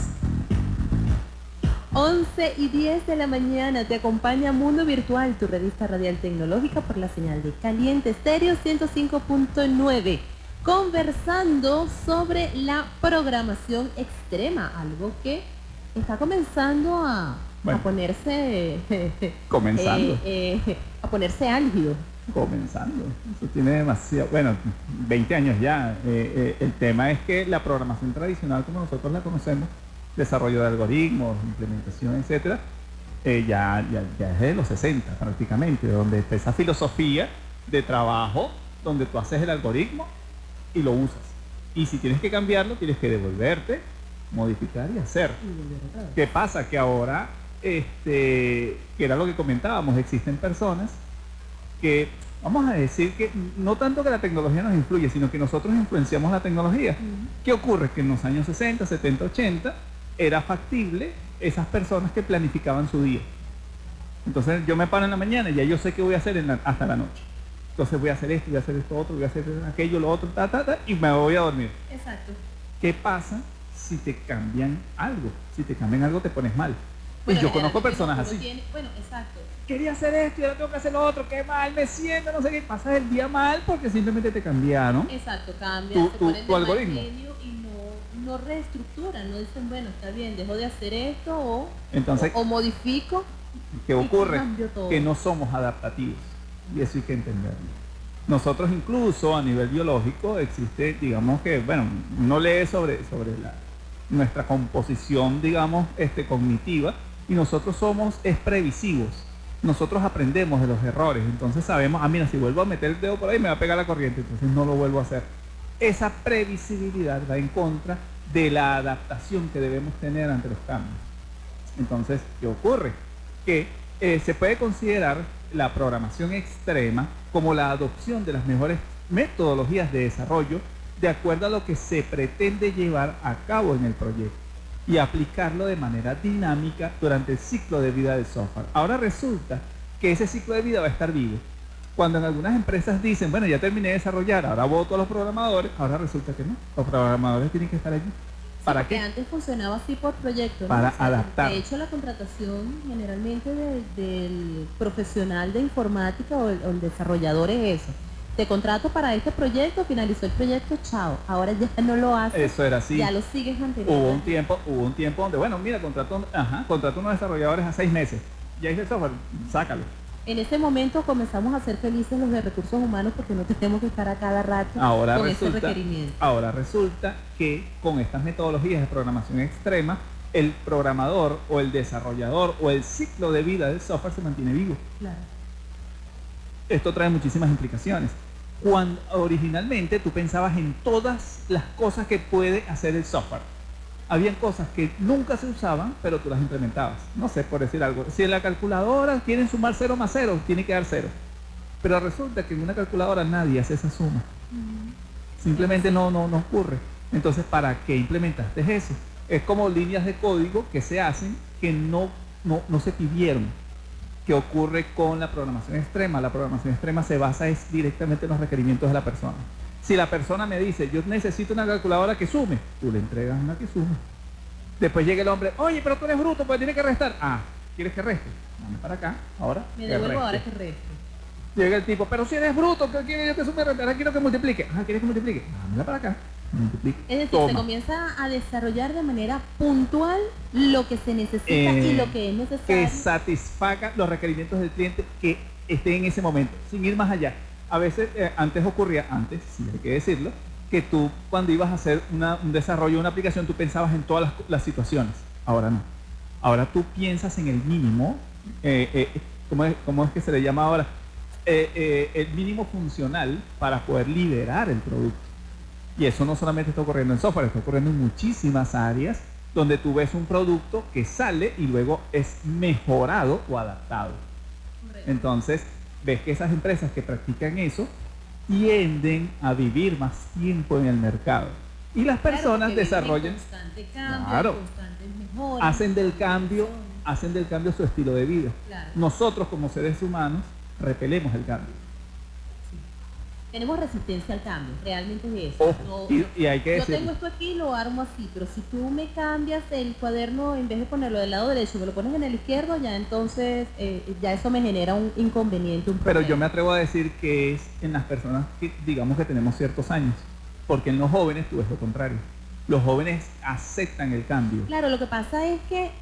11 y 10 de la mañana te acompaña Mundo Virtual, tu revista radial tecnológica por la señal de Caliente Estéreo 105.9, conversando sobre la programación extrema, algo que está comenzando a, Bueno. a ponerse Comenzando. eh, eh, a ponerse álgido. Comenzando. Eso tiene demasiado, bueno, 20 años ya. Eh, eh, el tema es que la programación tradicional como nosotros la conocemos, desarrollo de algoritmos, implementación, etcétera, eh, ya, ya, ya es de los 60 prácticamente, donde está esa filosofía de trabajo donde tú haces el algoritmo y lo usas. Y si tienes que cambiarlo, tienes que devolverte, modificar y hacer. ¿Qué pasa? Que ahora, este, que era lo que comentábamos, existen personas que, vamos a decir que no tanto que la tecnología nos influye, sino que nosotros influenciamos la tecnología. ¿Qué ocurre? Que en los años 60, 70, 80 era factible esas personas que planificaban su día. Entonces yo me paro en la mañana y ya yo sé qué voy a hacer en la- hasta la noche. Entonces voy a hacer esto, voy a hacer esto otro, voy a hacer aquello, lo otro, ta, ta, ta, y me voy a dormir. Exacto. ¿Qué pasa si te cambian algo? Si te cambian algo te pones mal. Bueno, y yo conozco personas así. tiene- bueno, exacto. Quería hacer esto y ahora tengo que hacer lo otro, qué mal, me siento, no sé qué. Pasas el día mal porque simplemente te cambiaron. Exacto, cambia, Tu- tu- tu algoritmo. y no, no reestructuran, no dicen, bueno, está bien, dejo de hacer esto o, Entonces, o, o modifico. ¿qué ocurre? Que no somos adaptativos. Y eso hay que entenderlo. Nosotros incluso a nivel biológico existe, digamos que, bueno, no lee sobre, sobre la, nuestra composición, digamos, este, cognitiva, y nosotros somos es previsivos. Nosotros aprendemos de los errores, entonces sabemos, ah, mira, si vuelvo a meter el dedo por ahí me va a pegar la corriente, entonces no lo vuelvo a hacer. Esa previsibilidad va en contra de la adaptación que debemos tener ante los cambios. Entonces, ¿qué ocurre? Que eh, se puede considerar la programación extrema como la adopción de las mejores metodologías de desarrollo de acuerdo a lo que se pretende llevar a cabo en el proyecto y aplicarlo de manera dinámica durante el ciclo de vida del software. Ahora resulta que ese ciclo de vida va a estar vivo. Cuando en algunas empresas dicen, bueno, ya terminé de desarrollar, ahora voto a los programadores, ahora resulta que no. Los programadores tienen que estar allí. ¿Para qué? antes funcionaba así por proyecto. Para adaptar. De hecho, la contratación generalmente de- del profesional de informática o el, o el desarrollador es eso. Te contrato para este proyecto, finalizó el proyecto, chao. Ahora ya no lo haces. Eso era así. Ya lo sigues manteniendo. Hubo un tiempo, hubo un tiempo donde, bueno, mira, contrató, ajá, contrató unos desarrolladores a seis meses. Ya hice el software, sácalo. En ese momento comenzamos a ser felices los de recursos humanos porque no tenemos que estar a cada rato Ahora con ese resulta, requerimiento. ahora resulta que con estas metodologías de programación extrema, el programador o el desarrollador o el ciclo de vida del software se mantiene vivo. Claro. Esto trae muchísimas implicaciones. Cuando originalmente tú pensabas en todas las cosas que puede hacer el software. Habían cosas que nunca se usaban, pero tú las implementabas. No sé, por decir algo. Si en la calculadora quieren sumar 0 más 0, tiene que dar 0. Pero resulta que en una calculadora nadie hace esa suma. Simplemente no, no, no ocurre. Entonces, ¿para qué implementaste eso? Es como líneas de código que se hacen que no, no, no se pidieron. ¿Qué ocurre con la programación extrema? La programación extrema se basa es directamente en los requerimientos de la persona. Si la persona me dice, yo necesito una calculadora que sume, tú le entregas una que sume. Después llega el hombre, oye, pero tú eres bruto, pues tiene que restar. Ah, ¿quieres que reste? Dame para acá, ahora. Me que devuelvo ahora reste. que resto. Llega el tipo, pero si eres bruto, ¿qué quiere yo que sume? Ahora quiero que multiplique. Ah, ¿quieres que multiplique? Dámela para acá. Es decir, Toma. se comienza a desarrollar de manera puntual lo que se necesita y Eh, lo que es necesario. que satisfaga los requerimientos del cliente que esté en ese momento, sin ir más allá. A veces, eh, antes ocurría, antes, sí hay que decirlo, que tú cuando ibas a hacer una- un desarrollo de una aplicación, tú pensabas en todas las, las situaciones. Ahora no. Ahora tú piensas en el mínimo, eh, eh, ¿cómo, es, cómo es que se le llama ahora? Eh, eh, el mínimo funcional para poder liberar el producto. Y eso no solamente está ocurriendo en software, está ocurriendo en muchísimas áreas donde tú ves un producto que sale y luego es mejorado o adaptado. Entonces, ves que esas empresas que practican eso tienden a vivir más tiempo en el mercado. Y las Claro, personas en desarrollan, constante cambio, Claro. mejoras, hacen del cambio, hacen del cambio su estilo de vida. Claro. Nosotros como seres humanos repelemos el cambio. Tenemos resistencia al cambio, realmente es eso. Y- y hay que yo tengo esto aquí y lo armo así, pero si tú me cambias el cuaderno, en vez de ponerlo del lado derecho, me lo pones en el izquierdo, ya entonces eh, ya eso me genera un inconveniente, un Pero yo me atrevo a decir que es en las personas que digamos que tenemos ciertos años. Porque en los jóvenes tú ves lo contrario. Los jóvenes aceptan el cambio. Claro, lo que pasa es que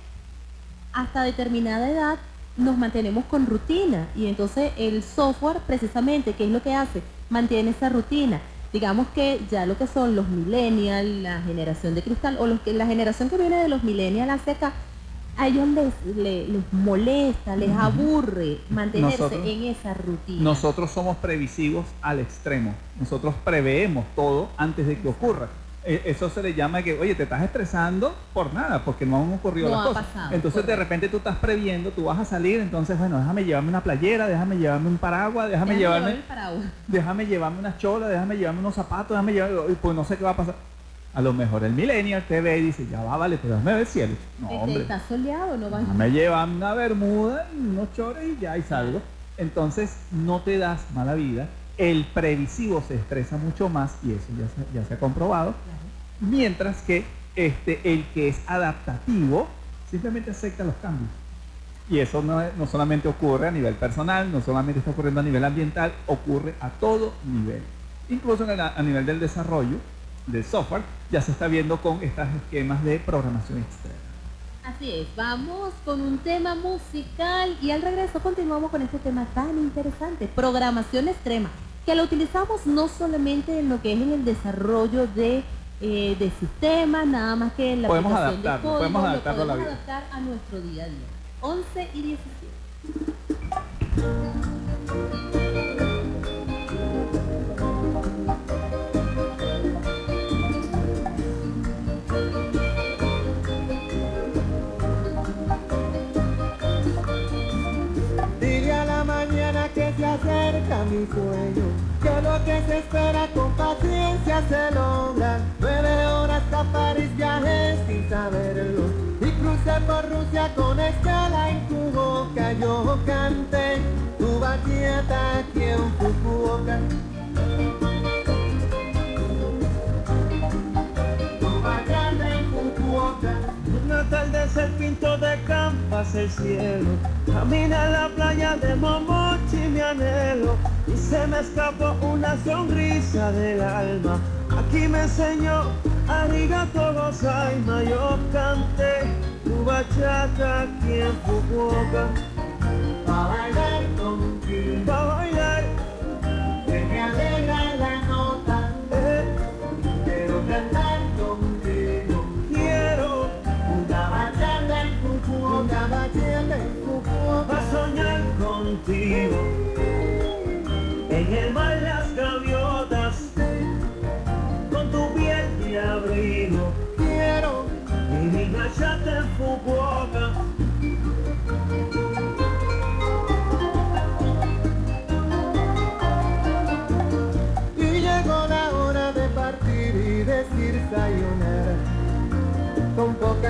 hasta determinada edad nos mantenemos con rutina y entonces el software precisamente, ¿qué es lo que hace? Mantiene esa rutina. Digamos que ya lo que son los millennials, la generación de cristal o los que, la generación que viene de los millennials hacia acá, a ellos les, le- les molesta, les aburre mantenerse Nosotros- en esa rutina. Nosotros somos previsivos al extremo. Nosotros preveemos todo antes de que ocurra. Eh, eso se le llama que, oye, te estás estresando por nada, porque no han ocurrido No las ha cosas. pasado, entonces de repente tú estás previendo, tú vas a salir, entonces bueno, déjame llevarme una playera, déjame llevarme un paraguas, déjame, Déjame llevarme, llevar el paraguas. déjame llevarme unas cholas, déjame llevarme unos zapatos, déjame llevarme, pues no sé qué va a pasar. A lo mejor el millennial te ve y dice, ya va, vale, pero déjame ver el cielo. No, hombre. Está soleado, no va Me llevan una bermuda, y unos chores y ya y salgo. Entonces no te das mala vida. El previsivo se estresa mucho más y eso ya se, ya se ha comprobado. Mientras que este, el que es adaptativo simplemente acepta los cambios. Y eso no, no solamente ocurre a nivel personal, no solamente está ocurriendo a nivel ambiental, ocurre a todo nivel. Incluso el- a nivel del desarrollo del software ya se está viendo con estos esquemas de programación externa. Así es, vamos con un tema musical y al regreso continuamos con este tema tan interesante, programación extrema, que lo utilizamos no solamente en lo que es en el desarrollo de, eh, de sistemas, nada más que en la Podemos aplicación de adaptarlo, código, podemos lo adaptarlo a la podemos vida. adaptar a nuestro día a día. 11 y 17. Dile a la mañana que se acerca mi sueño, que lo que se espera con paciencia se logra. Nueve horas a París viajé sin saberlo y crucé por Rusia con escala en tu boca. Yo canté tu bachata aquí en Fukuoka. Tu bachata en Fukuoka. Un atardecer pinto de campas el cielo Camina en la playa de Momochi mi anhelo Y se me escapó una sonrisa del alma. Aquí me enseñó Arigato Gozaima Yo canté tu bachata aquí en Fukuoka. Pa' bailar contigo, Pa' bailar. Que me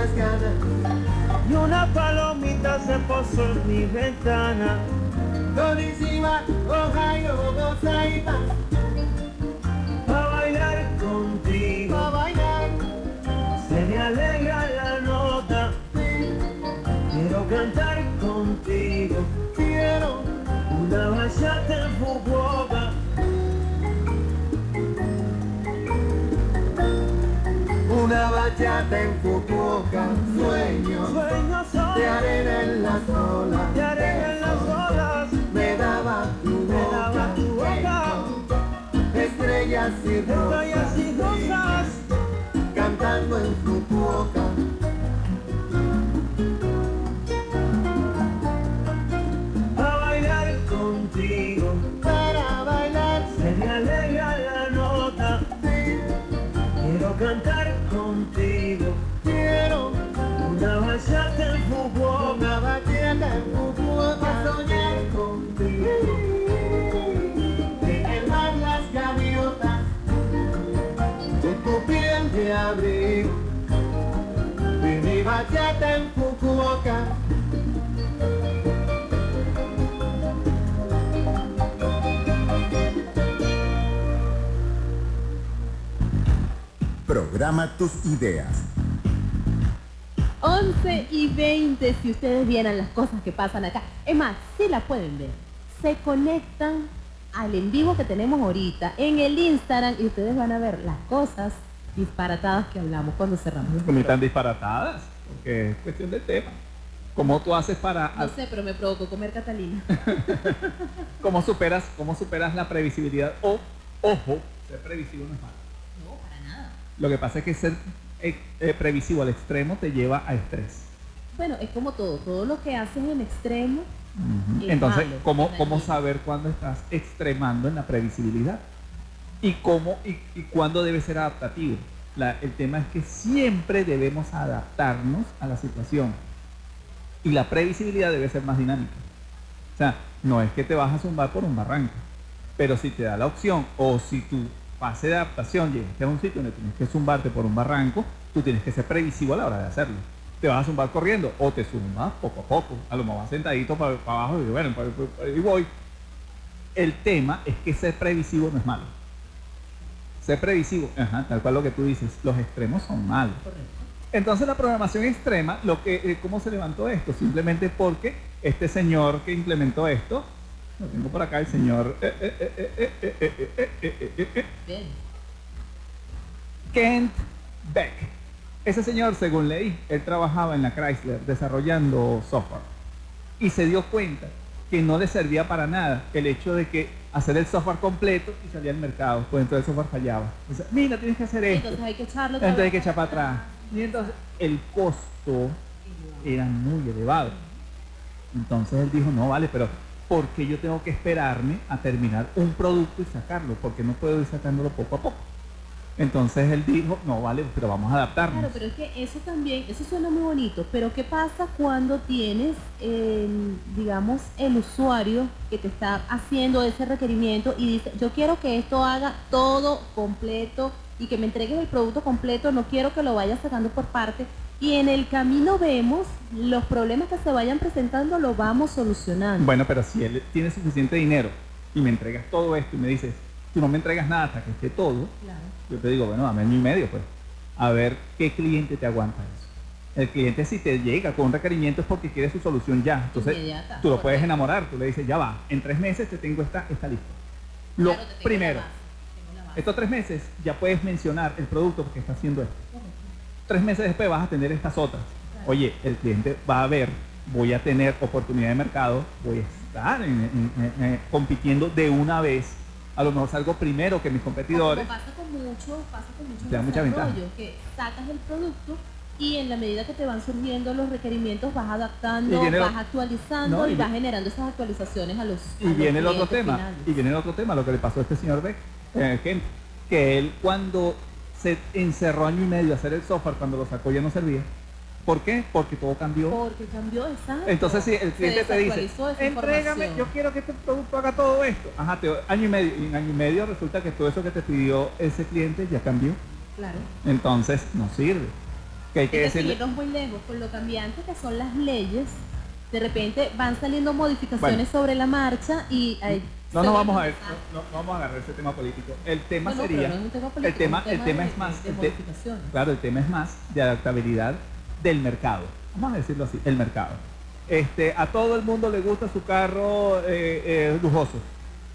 Con Y una palomita se posó en mi ventana. Konnichiwa, Ohio, Gozaima Pa' bailar contigo. Pa' bailar. Se me alegra la nota. Quiero cantar contigo. Quiero Una bachata en Fukuoka una bachata en Fukuoka Sueño Sueños son de arena en las olas. de arena en las olas. Me daba tu Me daba boca. tu boca. Estrellas y Estrellas y rosas Cantando en Fukuoka Programa tus ideas. 11 y 20, si ustedes vieran las cosas que pasan acá. Es más, si la pueden ver. Se conectan al en vivo que tenemos ahorita en el Instagram y ustedes van a ver las cosas disparatadas que hablamos cuando cerramos. Ni tan disparatadas, porque es cuestión del tema. ¿Cómo tú haces para... No sé, pero me provocó comer Catalina. ¿Cómo superas, cómo superas la previsibilidad? O, ojo, ser previsivo no es malo. Lo que pasa es que ser eh, eh, previsivo al extremo te lleva a estrés. Bueno, es como todo. Todo lo que haces en extremo es Entonces, malo, ¿cómo, saber cuándo estás extremando en la previsibilidad? Y cómo y, y cuándo debe ser adaptativo. La- el tema es que siempre debemos adaptarnos a la situación. Y la previsibilidad debe ser más dinámica. O sea, no es que te vas a zumbar por un barranco, pero si te da la opción o si tu fase de adaptación llegaste a un sitio donde tienes que zumbarte por un barranco, tú tienes que ser previsivo a la hora de hacerlo. Te vas a zumbar corriendo o te zumbas poco a poco. A lo mejor vas sentadito para, para abajo y bueno, pues, pues, ahí voy. El tema es que ser previsivo no es malo. Ser previsivo, ajá, tal cual lo que tú dices, los extremos son malos. Entonces la programación extrema, lo que, eh, ¿cómo se levantó esto? Simplemente porque este señor que implementó esto, lo tengo por acá el señor. Kent Beck. Ese señor, según leí, él trabajaba en la Chrysler desarrollando software y se dio cuenta que no le servía para nada el hecho de que hacer el software completo y salía al mercado, pues entonces el software fallaba. Mira, tienes que hacer esto. Entonces hay que echarlo Entonces hay que echar para atrás. Y entonces el costo era muy elevado. Entonces él dijo, no, vale, pero ¿por qué yo tengo que esperarme a terminar un producto y sacarlo? Porque no puedo ir sacándolo poco a poco. Entonces él dijo, no vale, pero vamos a adaptarnos. Claro, pero es que eso también, eso suena muy bonito, pero ¿qué pasa cuando tienes, el, digamos, el usuario que te está haciendo ese requerimiento y dice, yo quiero que esto haga todo completo y que me entregues el producto completo, no quiero que lo vayas sacando por parte y en el camino vemos los problemas que se vayan presentando, lo vamos solucionando. Bueno, pero si él tiene suficiente dinero y me entregas todo esto y me dices, tú no me entregas nada hasta que esté todo, Claro. yo te digo, bueno, dame año y medio, pues. A ver qué cliente te aguanta eso. El cliente si te llega con un requerimiento es porque quiere su solución ya. Entonces, Inmediata, tú lo puedes enamorar, tú le dices, ya va, en tres meses te tengo esta, esta lista. Lo Claro, te tengo primero, estos tres meses ya puedes mencionar el producto que está haciendo esto. Tres meses después vas a tener estas otras. Oye, el cliente va a ver, voy a tener oportunidad de mercado, voy a estar en- en- en- en- compitiendo de una vez. A lo mejor salgo primero que mis competidores. Como pasa con pasa Te da mucha ventaja. que sacas el producto y en la medida que te van surgiendo los requerimientos vas adaptando, vas lo- actualizando No, y, y vas generando esas actualizaciones a los Y a los viene el otro tema, finales. y viene el otro tema, lo que le pasó a este señor Beck, eh, que él cuando se encerró año y medio a hacer el software, cuando lo sacó ya no servía. ¿Por qué? Porque todo cambió. Porque cambió, exacto. Entonces si el cliente te dice, entrégame, yo quiero que este producto haga todo esto. Ajá, te año y medio, y en año y medio resulta que todo eso que te pidió ese cliente ya cambió. Claro. Entonces no sirve. Que hay que decirle, muy lejos con lo cambiante que son las leyes. De repente van saliendo modificaciones Bueno. sobre la marcha y ahí no vuelve vamos a ver, no, no vamos a agarrar ese tema político. El tema No, no, sería, no tema político, el tema, el tema de- es más, de el modificaciones. claro, el tema es más de adaptabilidad del mercado. Vamos a decirlo así, el mercado. Este, a todo el mundo le gusta su carro eh, eh, lujoso,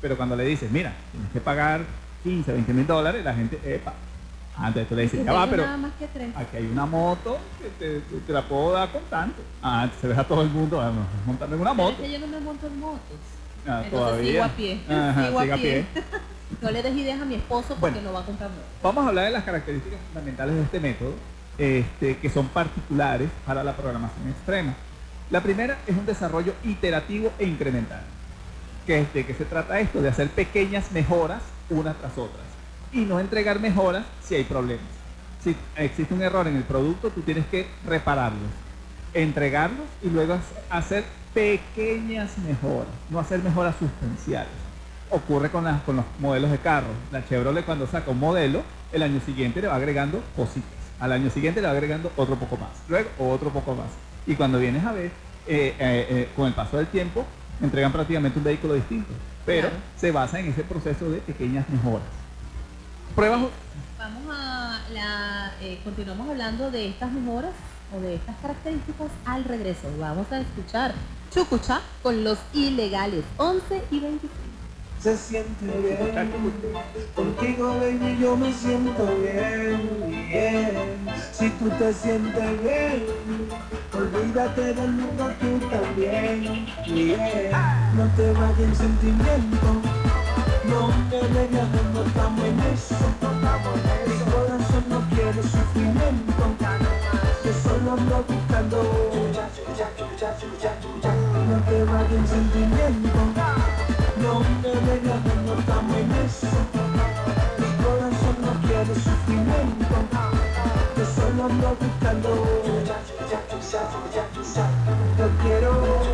pero cuando le dices, mira, tienes que pagar 15, 20 mil dólares, la gente, epa. Entonces tú le dices, ya va, pero aquí hay una moto que te, te- te la puedo dar con tanto. Ah, se deja todo el mundo vamos, montando en una Pero es moto. que yo no me monto en motos. Ah, Entonces todavía. sigo a pie. Ajá, sigo siga a pie. no le des ideas a mi esposo porque Bueno. no va a comprar moto. Vamos a hablar de las características fundamentales de este método, este, que son particulares para la programación extrema. La primera es un desarrollo iterativo e incremental. ¿Qué es de qué se trata esto? De hacer pequeñas mejoras unas tras otras y no entregar mejoras si hay problemas. Si existe un error en el producto, tú tienes que repararlos, entregarlos y luego hacer pequeñas mejoras, no hacer mejoras sustanciales. Ocurre con, las- con los modelos de carros. La Chevrolet cuando saca un modelo, el año siguiente le va agregando cositas. Al año siguiente le va agregando otro poco más. Luego otro poco más. Y cuando vienes a ver, eh, eh, eh, con el paso del tiempo, entregan prácticamente un vehículo distinto. Pero Claro. se basa en ese proceso de pequeñas mejoras. Pruebas Vamos a la, continuamos hablando de estas mejoras o de estas características al regreso. Vamos a escuchar Chucucha con los ilegales 11 y 25. Se siente bien, contigo baby yo me siento bien, bien. Si tú te sientes bien, olvídate del mundo tú también, bien. No te vayas en sentimiento, no me vengas no estamos en eso. Mi corazón no quiere sufrimiento, yo solo ando buscando no te vaya el sentimiento No me vengas cuando estamos en Mi corazón no quiere sufrimiento Yo solo ando buscando Yo quiero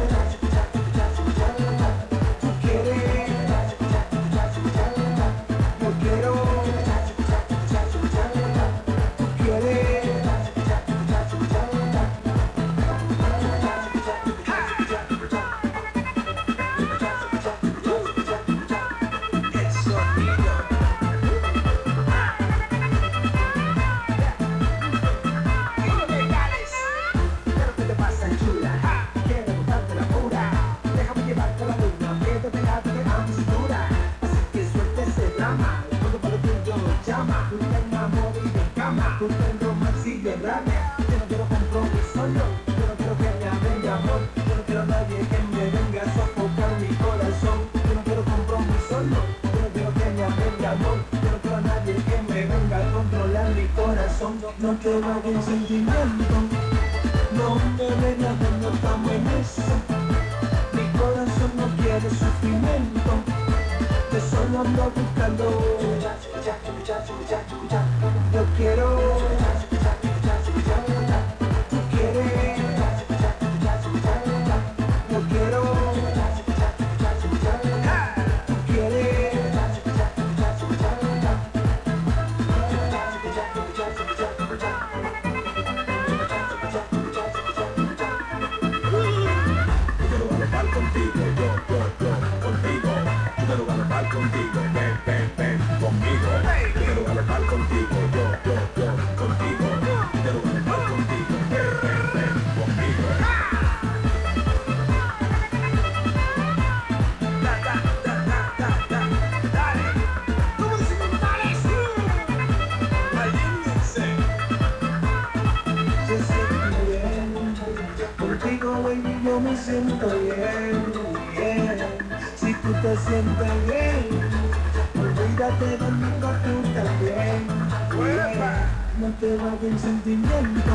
No te vayas en sentimiento,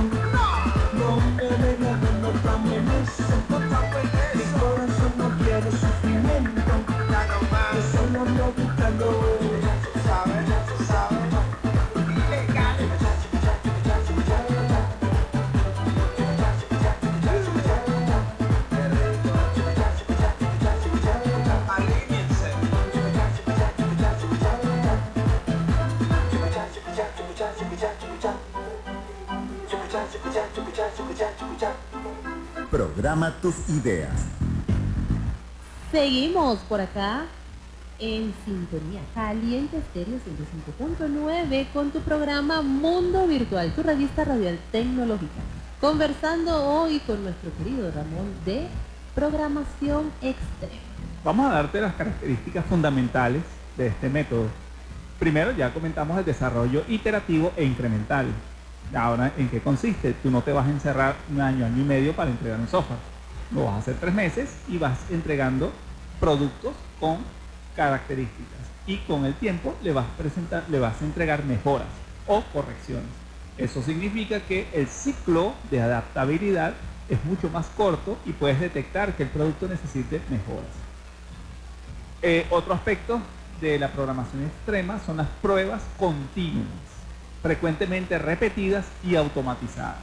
no me vengas no estamos en eso. Mi corazón no quiere sufrimiento, yo solo ando buscando. Programa tus ideas. Seguimos por acá en sintonía caliente estéreo 105.9 con tu programa Mundo Virtual, tu revista radial tecnológica. Conversando hoy con nuestro querido Ramón de programación extrema. Vamos a darte las características fundamentales de este método. Primero ya comentamos el desarrollo iterativo e incremental. Ahora, ¿en qué consiste? Tú no te vas a encerrar un año, año y medio para entregar un software. Lo vas a hacer tres meses y vas entregando productos con características. Y con el tiempo le vas a, presentar, le vas a entregar mejoras o correcciones. Eso significa que el ciclo de adaptabilidad es mucho más corto y puedes detectar que el producto necesite mejoras. Eh, otro aspecto de la programación extrema son las pruebas continuas, frecuentemente repetidas y automatizadas.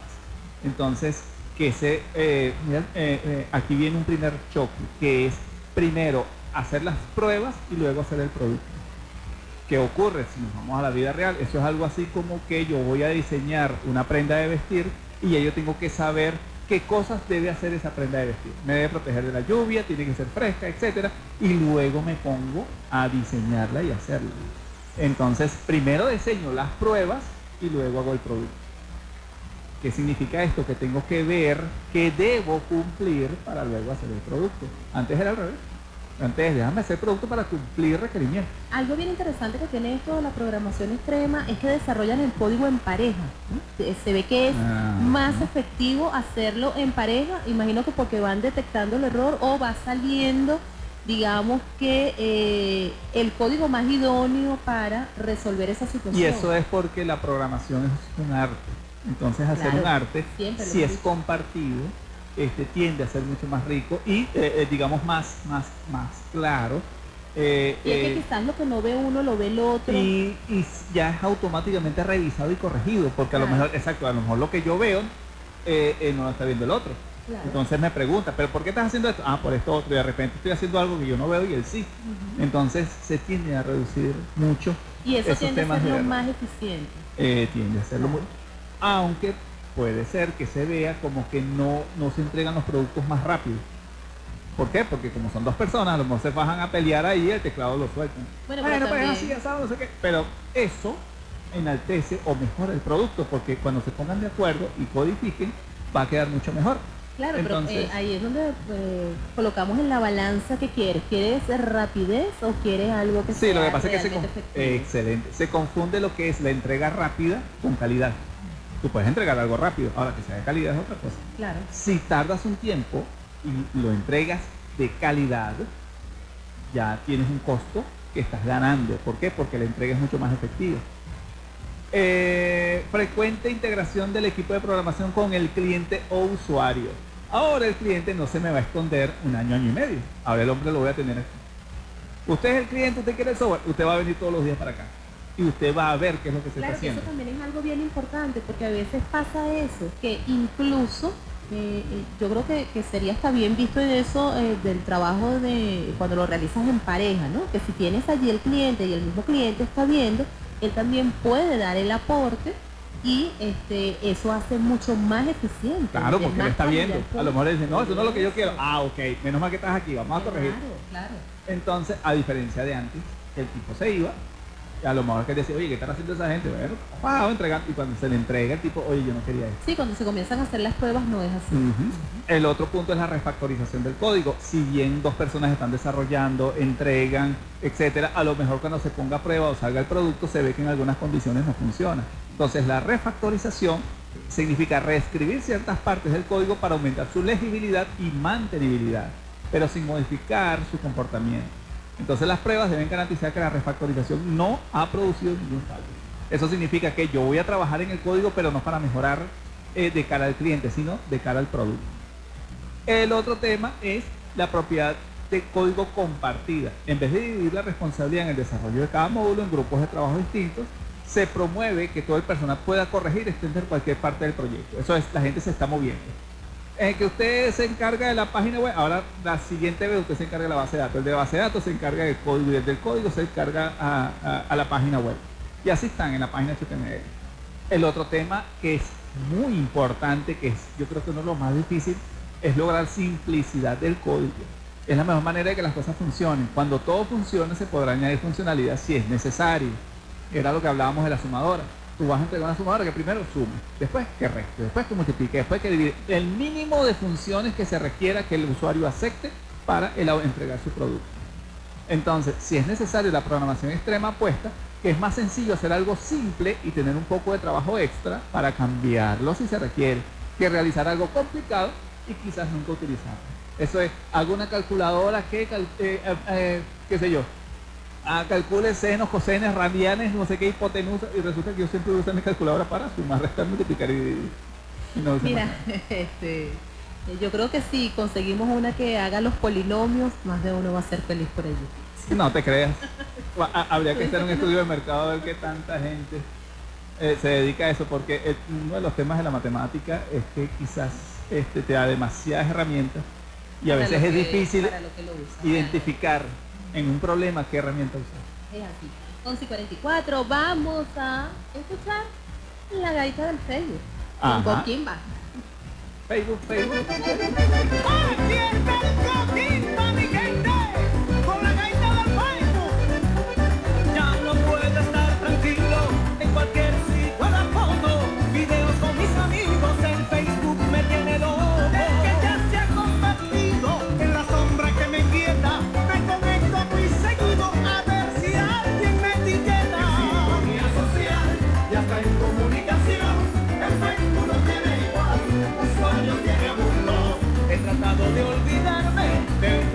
Entonces, que se, eh, eh, eh, aquí viene un primer choque, que es primero hacer las pruebas y luego hacer el producto. ¿Qué ocurre si nos vamos a la vida real? Eso es algo así como que yo voy a diseñar una prenda de vestir y ya yo tengo que saber qué cosas debe hacer esa prenda de vestir. Me debe proteger de la lluvia, tiene que ser fresca, etcétera, y luego me pongo a diseñarla y hacerla. Entonces, primero diseño las pruebas y luego hago el producto. ¿Qué significa esto? Que tengo que ver qué debo cumplir para luego hacer el producto. Antes era al revés. Antes déjame hacer producto para cumplir requerimientos. Algo bien interesante que tiene esto de la programación extrema es que desarrollan el código en pareja. Se ve que es Ah. más efectivo hacerlo en pareja, imagino que porque van detectando el error o va saliendo, digamos que eh, el código más idóneo para resolver esa situación. Y eso es porque la programación es un arte. Entonces hacer Claro, un arte, si es compartido, este, tiende a ser mucho más rico y eh, eh, digamos más, más, más claro. Eh, Y es que quizás lo que no ve uno lo ve el otro. y, y ya es automáticamente revisado y corregido, porque a lo mejor, exacto, a lo mejor lo que yo veo no lo está viendo el otro. Claro. Entonces me pregunta, ¿pero por qué estás haciendo esto? Ah, por esto otro. Y de repente estoy haciendo algo que yo no veo y él sí. Entonces se tiende a reducir mucho y eso esos tiende a ser lo más eficiente. Eh, tiende a hacerlo muy... Aunque puede ser que se vea como que no, no se entregan los productos más rápido. ¿Por qué? Porque como son dos personas, a lo mejor se bajan a pelear ahí y el teclado lo sueltan. Bueno, pero pues también- así, asado, no sé qué. Pero eso enaltece o mejora el producto, porque cuando se pongan de acuerdo y codifiquen, va a quedar mucho mejor. Claro, Entonces- pero eh, ahí es donde eh, colocamos en la balanza que quieres. ¿Quieres rapidez o quieres algo que Sí, sea lo que pasa es que se, efectivo? excelente. se confunde lo que es la entrega rápida con calidad. Tú puedes entregar algo rápido, ahora que sea de calidad es otra cosa. Claro. Si tardas un tiempo y lo entregas de calidad, ya tienes un costo que estás ganando. ¿Por qué? Porque la entrega es mucho más efectiva. Eh, frecuente integración del equipo de programación con el cliente o usuario. Ahora el cliente no se me va a esconder un año, año y medio. Ahora el hombre lo voy a tener aquí. Usted es el cliente, usted quiere el software, usted va a venir todos los días para acá. Y usted va a ver qué es lo que se Claro, está que haciendo. eso también es algo bien importante, porque a veces pasa eso, que incluso eh, eh, yo creo que, que sería hasta bien visto en eso eh, del trabajo de cuando lo realizas en pareja, ¿no? Que si tienes allí el cliente y el mismo cliente está viendo, él también puede dar el aporte y este eso hace mucho más eficiente. Claro, porque él está viendo. A lo mejor dice, no, eso no es lo que yo producto. quiero. Ah, ok, menos mal que estás aquí, vamos a corregir. Claro, claro. Entonces, a diferencia de antes, el tipo se iba, a lo mejor que decía, oye, ¿qué están haciendo esa gente? Bueno, wow, entregando. Y cuando se le entrega, el tipo, oye, yo no quería esto. Sí, cuando se comienzan a hacer las pruebas no es así. El otro punto es la refactorización del código. Si bien dos personas están desarrollando, entregan, etcétera, a lo mejor cuando se ponga a prueba o salga el producto se ve que en algunas condiciones no funciona. Entonces la refactorización significa reescribir ciertas partes del código para aumentar su legibilidad y mantenibilidad, pero sin modificar su comportamiento. Entonces las pruebas deben garantizar que la refactorización no ha producido ningún fallo. Eso significa que yo voy a trabajar en el código, pero no para mejorar eh, de cara al cliente, sino de cara al producto. El otro tema es la propiedad de código compartida. En vez de dividir la responsabilidad en el desarrollo de cada módulo en grupos de trabajo distintos, se promueve que todo el personal pueda corregir y extender cualquier parte del proyecto. Eso es, la gente se está moviendo. En que usted se encarga de la página web, ahora la siguiente vez usted se encarga de la base de datos. El de base de datos se encarga del código y el del código se encarga a la página web. Y así están en la página HTML. El otro tema que es muy importante, que es yo creo que uno de los más difíciles, es lograr simplicidad del código. Es la mejor manera de que las cosas funcionen. Cuando todo funcione se podrá añadir funcionalidad si es necesario. Era lo que hablábamos de la sumadora. Tú vas a entregar una sumadora que primero sume, después que reste, después que multiplique, después que divide. El mínimo de funciones que se requiera que el usuario acepte para entregar su producto. Entonces, si es necesario la programación extrema puesta, que es más sencillo hacer algo simple y tener un poco de trabajo extra para cambiarlo si se requiere, que realizar algo complicado y quizás nunca utilizarlo. Eso es, hago una calculadora que, eh, eh, eh, qué sé yo, ah, calcule senos, cosenes, radianes, no sé qué, hipotenusa, y resulta que yo siempre uso mi calculadora para sumar, restar, multiplicar y. Y no Mira, más. este, yo creo que si conseguimos una que haga los polinomios, más de uno va a ser feliz por ello. No te creas. Habría que hacer un estudio de mercado a ver qué tanta gente eh, se dedica a eso, porque el- uno de los temas de la matemática es que quizás este, te da demasiadas herramientas y a Para veces es difícil usa, identificar en un problema qué herramienta usar. Es así. 11 y 44, vamos a escuchar la gaita del Facebook. Ajá. ¿Con va? Facebook, Facebook.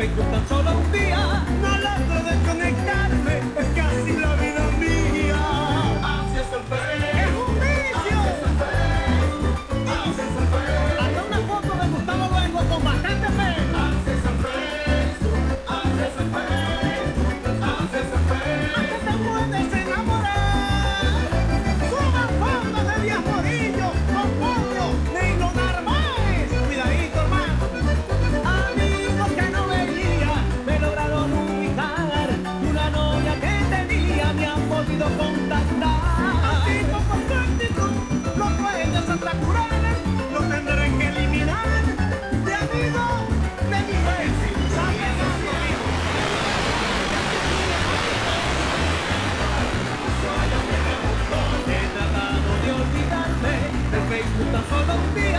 Facebook tan solo. of me.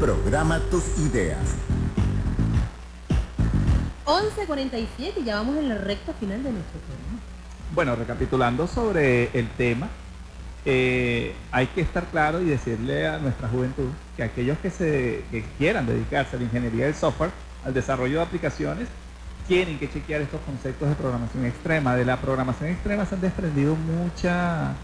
Programa tus ideas. 11.47 ya vamos en la recta final de nuestro programa. Bueno, recapitulando sobre el tema, eh, hay que estar claro y decirle a nuestra juventud que aquellos que, se, que quieran dedicarse a la ingeniería del software, al desarrollo de aplicaciones, tienen que chequear estos conceptos de programación extrema. De la programación extrema se han desprendido mucha,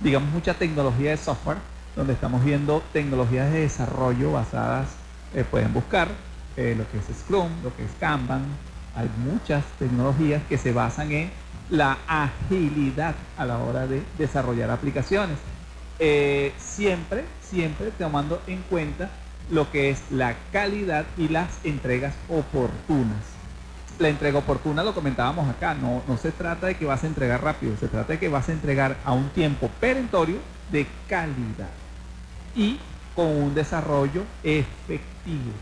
digamos, mucha tecnología de software, donde estamos viendo tecnologías de desarrollo basadas, eh, pueden buscar eh, lo que es Scrum, lo que es Kanban, hay muchas tecnologías que se basan en la agilidad a la hora de desarrollar aplicaciones. Eh, siempre, siempre tomando en cuenta lo que es la calidad y las entregas oportunas. La entrega oportuna lo comentábamos acá, no, no se trata de que vas a entregar rápido, se trata de que vas a entregar a un tiempo perentorio de calidad y con un desarrollo efectivo.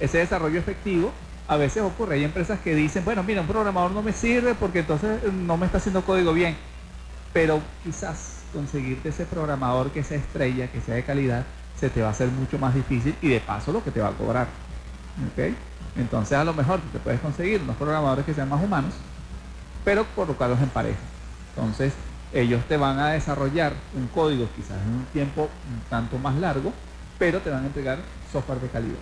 Ese desarrollo efectivo a veces ocurre, hay empresas que dicen, bueno, mira, un programador no me sirve porque entonces no me está haciendo código bien, pero quizás conseguirte ese programador que sea estrella, que sea de calidad, se te va a hacer mucho más difícil y de paso lo que te va a cobrar. ¿ok? Entonces a lo mejor te puedes conseguir unos programadores que sean más humanos, pero colocarlos en pareja. Entonces ellos te van a desarrollar un código quizás en un tiempo un tanto más largo, pero te van a entregar software de calidad.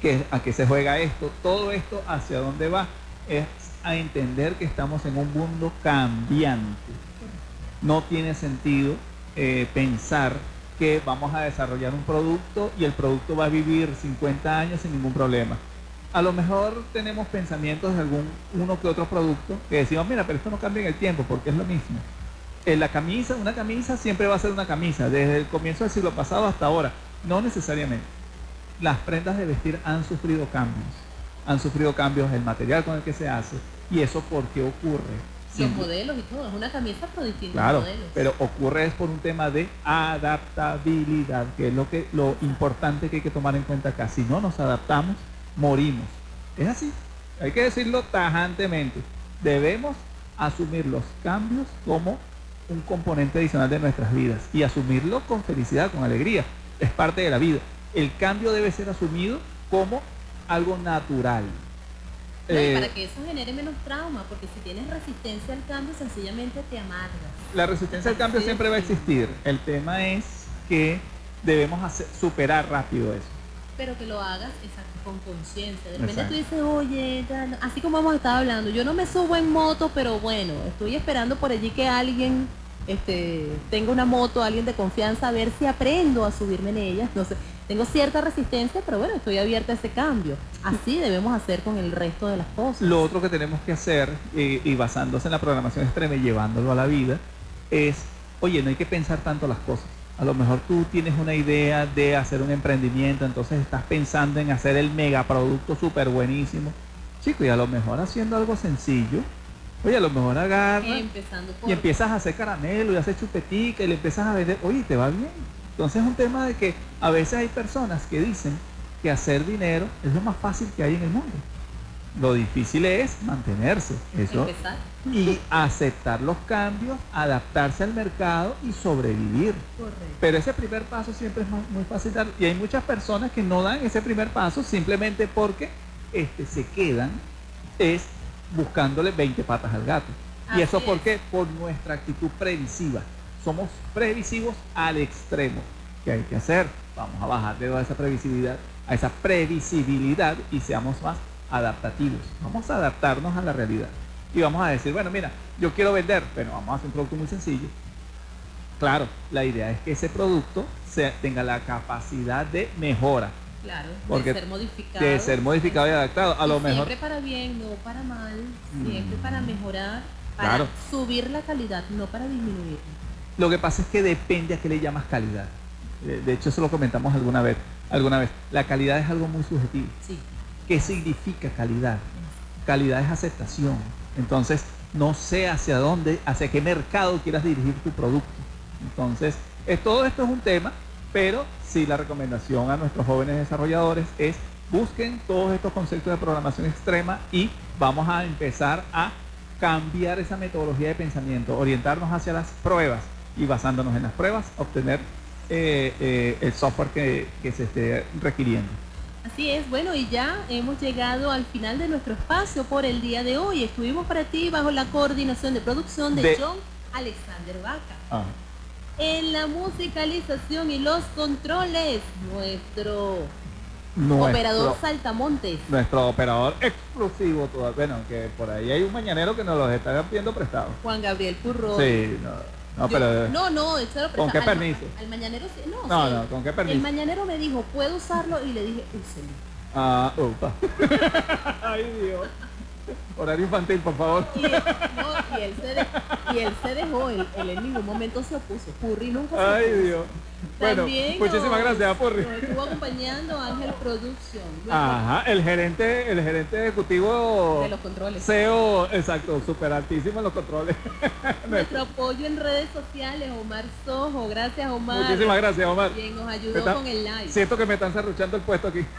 ¿Qué- ¿A qué se juega esto? Todo esto hacia dónde va es a entender que estamos en un mundo cambiante. No tiene sentido eh, pensar que vamos a desarrollar un producto y el producto va a vivir 50 años sin ningún problema. A lo mejor tenemos pensamientos de algún uno que otro producto que decimos, mira, pero esto no cambia en el tiempo porque es lo mismo. En la camisa, una camisa siempre va a ser una camisa, desde el comienzo del siglo pasado hasta ahora. No necesariamente. Las prendas de vestir han sufrido cambios. Han sufrido cambios el material con el que se hace. ¿Y eso por qué ocurre? Los modelos y todo, es una camisa pero distintos Claro, modelos. pero ocurre es por un tema de adaptabilidad, que es lo que lo importante que hay que tomar en cuenta acá. Si no nos adaptamos, morimos. Es así. Hay que decirlo tajantemente. Debemos asumir los cambios como un componente adicional de nuestras vidas y asumirlo con felicidad, con alegría. Es parte de la vida. El cambio debe ser asumido como algo natural. No, y Eh, para que eso genere menos trauma, porque si tienes resistencia al cambio, sencillamente te amargas. La resistencia al cambio siempre va a existir. El tema es que debemos hacer- superar rápido eso. Pero que lo hagas exacto, con conciencia. De repente Exacto. tú dices, oye, así como hemos estado hablando, yo no me subo en moto, pero bueno, estoy esperando por allí que alguien este, tenga una moto, alguien de confianza, a ver si aprendo a subirme en ella. No sé, tengo cierta resistencia, pero bueno, estoy abierta a ese cambio. Así debemos hacer con el resto de las cosas. Lo otro que tenemos que hacer, eh, y basándose en la programación extrema y llevándolo a la vida, es, oye, no hay que pensar tanto las cosas. A lo mejor tú tienes una idea de hacer un emprendimiento, entonces estás pensando en hacer el megaproducto súper buenísimo. Chico, y a lo mejor haciendo algo sencillo, oye, a lo mejor agarra Empezando por... y empiezas a hacer caramelo y haces chupetica y le empiezas a vender, oye, te va bien. Entonces es un tema de que a veces hay personas que dicen que hacer dinero es lo más fácil que hay en el mundo. Lo difícil es mantenerse. Eso, Empezar. y aceptar los cambios, adaptarse al mercado y sobrevivir. Correcto. Pero ese primer paso siempre es mu- muy fácil dar. Y hay muchas personas que no dan ese primer paso simplemente porque este, se quedan es buscándole 20 patas al gato. ¿Y eso por es. qué? Por nuestra actitud previsiva. Somos previsivos al extremo. ¿Qué hay que hacer? Vamos a bajarle a esa previsibilidad, a esa previsibilidad y seamos más adaptativos. Vamos a adaptarnos a la realidad. Y vamos a decir, bueno, mira, yo quiero vender, pero vamos a hacer un producto muy sencillo. Claro, la idea es que ese producto se- tenga la capacidad de mejora, Claro, Porque de ser modificado. de ser modificado y adaptado. A Y lo mejor, Siempre para bien, no para mal. Siempre para mejorar, para Claro. subir la calidad, no para disminuir. lo que pasa es que depende a qué le llamas calidad. De de hecho, eso lo comentamos alguna vez. Alguna vez. La calidad es algo muy subjetivo. Sí. ¿Qué significa calidad? Calidad es aceptación. Entonces, no sé hacia dónde, hacia qué mercado quieras dirigir tu producto. Entonces, todo esto es un tema, pero sí la recomendación a nuestros jóvenes desarrolladores es busquen todos estos conceptos de programación extrema y vamos a empezar a cambiar esa metodología de pensamiento, orientarnos hacia las pruebas y basándonos en las pruebas obtener eh, eh, el software que se esté requiriendo. Así es, bueno, y ya hemos llegado al final de nuestro espacio por el día de hoy. Estuvimos para ti bajo la coordinación de producción de, De- John Alexander Vaca. Ah, En la musicalización y los controles, nuestro, nuestro- operador Saltamontes. Nuestro operador exclusivo todavía. Bueno, que por ahí hay un mañanero que nos los está pidiendo prestado. Juan Gabriel Purro. Sí, no, no, Yo- pero... no, no, eso lo ¿Con qué al- permiso? Al, mañanero no, No, no, ¿con qué permiso? El mañanero me dijo, ¿puedo usarlo? Y le dije, úselo. Ah, upa. Ay, Dios. Horario infantil, por favor. Y él, no, y él se, de- y él se dejó, él, él en ningún momento se opuso. Purri nunca se Ay, opuso. Dios. Bueno, También muchísimas nos- gracias. Nos estuvo acompañando Ángel Production. Ajá, el gerente, el gerente ejecutivo De los controles. CEO, exacto, súper altísimo en los controles. Nuestro apoyo en redes sociales, Omar Sojo. Gracias, Omar. Muchísimas gracias, Omar. Quien nos ayudó está- con el live. Siento que me están cerruchando el puesto aquí.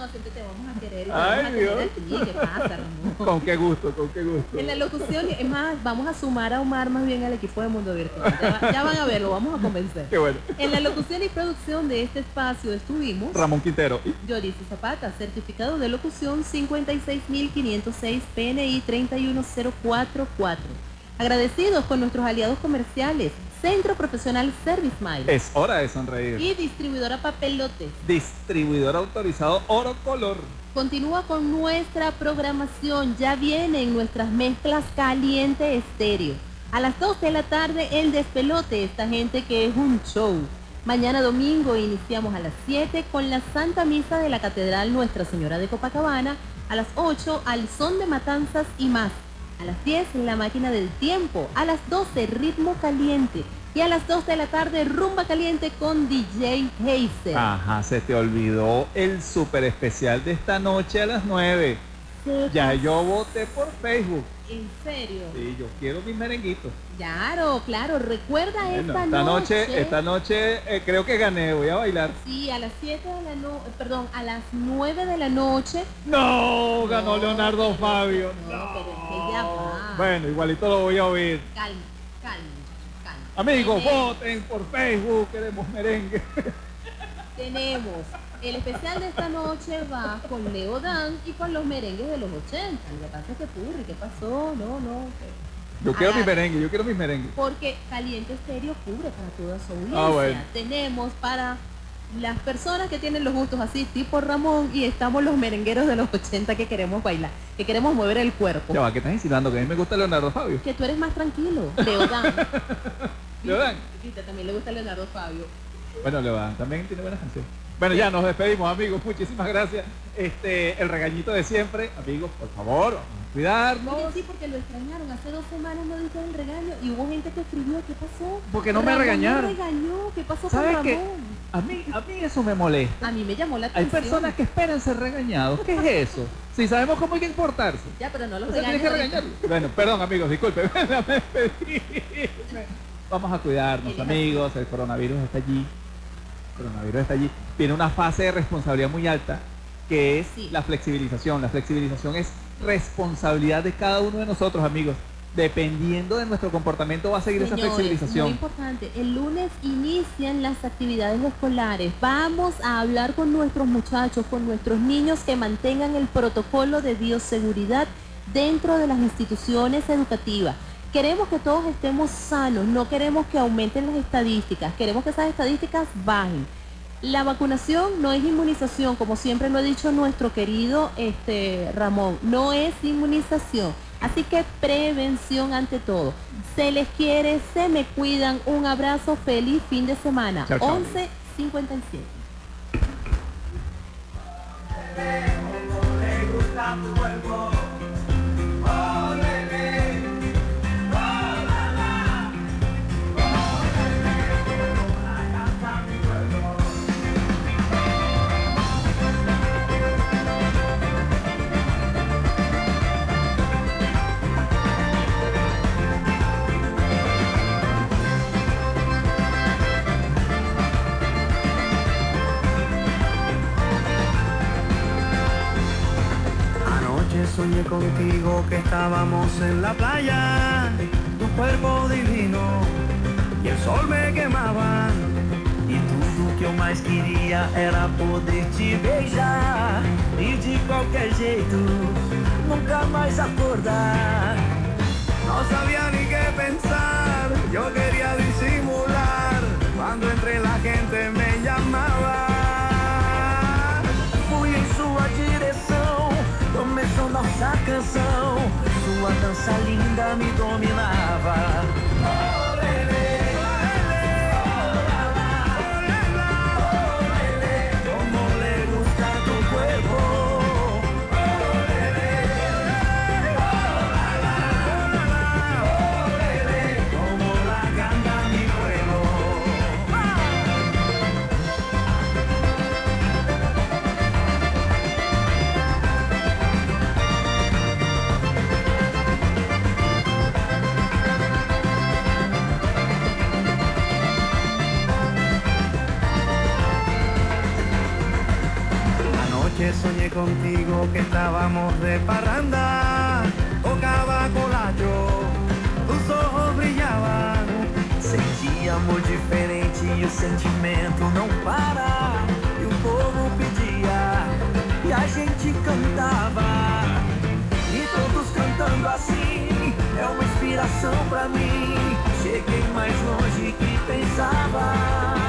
No, siempre te vamos a querer. y Ay, vamos a Dios. aquí. ¿Qué pasa, Ramón? Con qué gusto, con qué gusto. En la locución, es más, vamos a sumar a Omar más bien al equipo de Mundo Virtual. Ya, va- ya van a verlo, vamos a convencer. Qué bueno. En la locución y producción de este espacio estuvimos Ramón Quintero. Y- Zapata, certificado de locución 56506 PNI 310444. Agradecidos con nuestros aliados comerciales, Centro Profesional Service Mile Es hora de sonreír. y distribuidora Papelotes. Distribuidor autorizado Oro Color. Continúa con nuestra programación. Ya vienen nuestras mezclas caliente estéreo. A las 2 de la tarde, el despelote. Esta gente que es un show. Mañana domingo iniciamos a las 7 con la Santa Misa de la Catedral Nuestra Señora de Copacabana. A las 8, al son de matanzas y más. A las 10, la máquina del tiempo. A las 12, ritmo caliente. Y a las 2 de la tarde, rumba caliente con DJ Heiser. Ajá, se te olvidó el súper especial de esta noche a las 9. ¿Qué Ya yo voté por Facebook. ¿En serio? Sí, yo quiero mis merenguitos. Claro, claro. Recuerda Bueno, esta, esta noche, noche. esta noche eh, creo que gané, voy a bailar. Sí, a las 7 de la noche, perdón, a las 9 de la noche. No, ganó Leonardo Fabio. No, pero es que ya va. Bueno, igualito lo voy a oír. Calma. Amigos, voten por Facebook, queremos merengue. Tenemos el especial de esta noche va con Leo Dan y con los merengues de los 80. Lo que pasa es que Purri, ¿qué pasó? No, no. Yo quiero mis Agarra. merengue, yo quiero mis merengue. Porque Caliente Estéreo cubre para toda su audiencia. Ah, bueno. Tenemos para las personas que tienen los gustos así, tipo Ramón, y estamos los merengueros de los 80 que queremos bailar, que queremos mover el cuerpo. Ya va, ¿qué estás insinuando? Que a mí me gusta Leonardo Fabio. Que tú eres más tranquilo. Leodán. Leodán. Viste, también le gusta Leonardo Fabio. Bueno, Leodán también tiene buenas canciones. Bueno, ya nos despedimos, amigos. Muchísimas gracias. Este, el regañito de siempre. Amigos, por favor, cuidarnos. Oye, sí, porque lo extrañaron. Hace dos semanas no diste el regaño y hubo gente que escribió. ¿Qué pasó? Porque no me regañaron. regañó. ¿Qué pasó con ¿Sabes Ramón? qué? A mí, a mí eso me molesta. A mí me llamó la Hay atención. personas que esperan ser regañados. ¿Qué es eso? Si sabemos cómo hay que importarse. Ya, pero no los O sea, regañes. que regañarlo. Bueno, perdón amigos, disculpen. Vamos a cuidarnos, amigos. El coronavirus está allí. El coronavirus está allí. Tiene una fase de responsabilidad muy alta, que es Sí. la flexibilización. La flexibilización es responsabilidad de cada uno de nosotros, amigos. Dependiendo de nuestro comportamiento va a seguir esa flexibilización. Muy importante. El lunes inician las actividades escolares. Vamos a hablar con nuestros muchachos, con nuestros niños que mantengan el protocolo de bioseguridad dentro de las instituciones educativas. Queremos que todos estemos sanos, no queremos que aumenten las estadísticas, queremos que esas estadísticas bajen. La vacunación no es inmunización, como siempre lo ha dicho nuestro querido este, Ramón, no es inmunización. Así que prevención ante todo. Se les quiere, se me cuidan. Un abrazo, feliz fin de semana. Chao, chao. 11.57. soñé contigo que estábamos en la playa, tu cuerpo divino y el sol me quemaba. E tudo que eu mais queria era poder te beijar. E de qualquer jeito, nunca mais acordar. No sabía ni qué pensar, yo quería disimular. Canção. Sua dança linda me dominava. Contigo que estábamos de parranda, tocaba colacho, tus ojos brillaban, sentia amor diferente e o sentimento não para, e o povo pedia, e a gente cantava, e todos cantando assim, é uma inspiração pra mim, cheguei mais longe que pensava.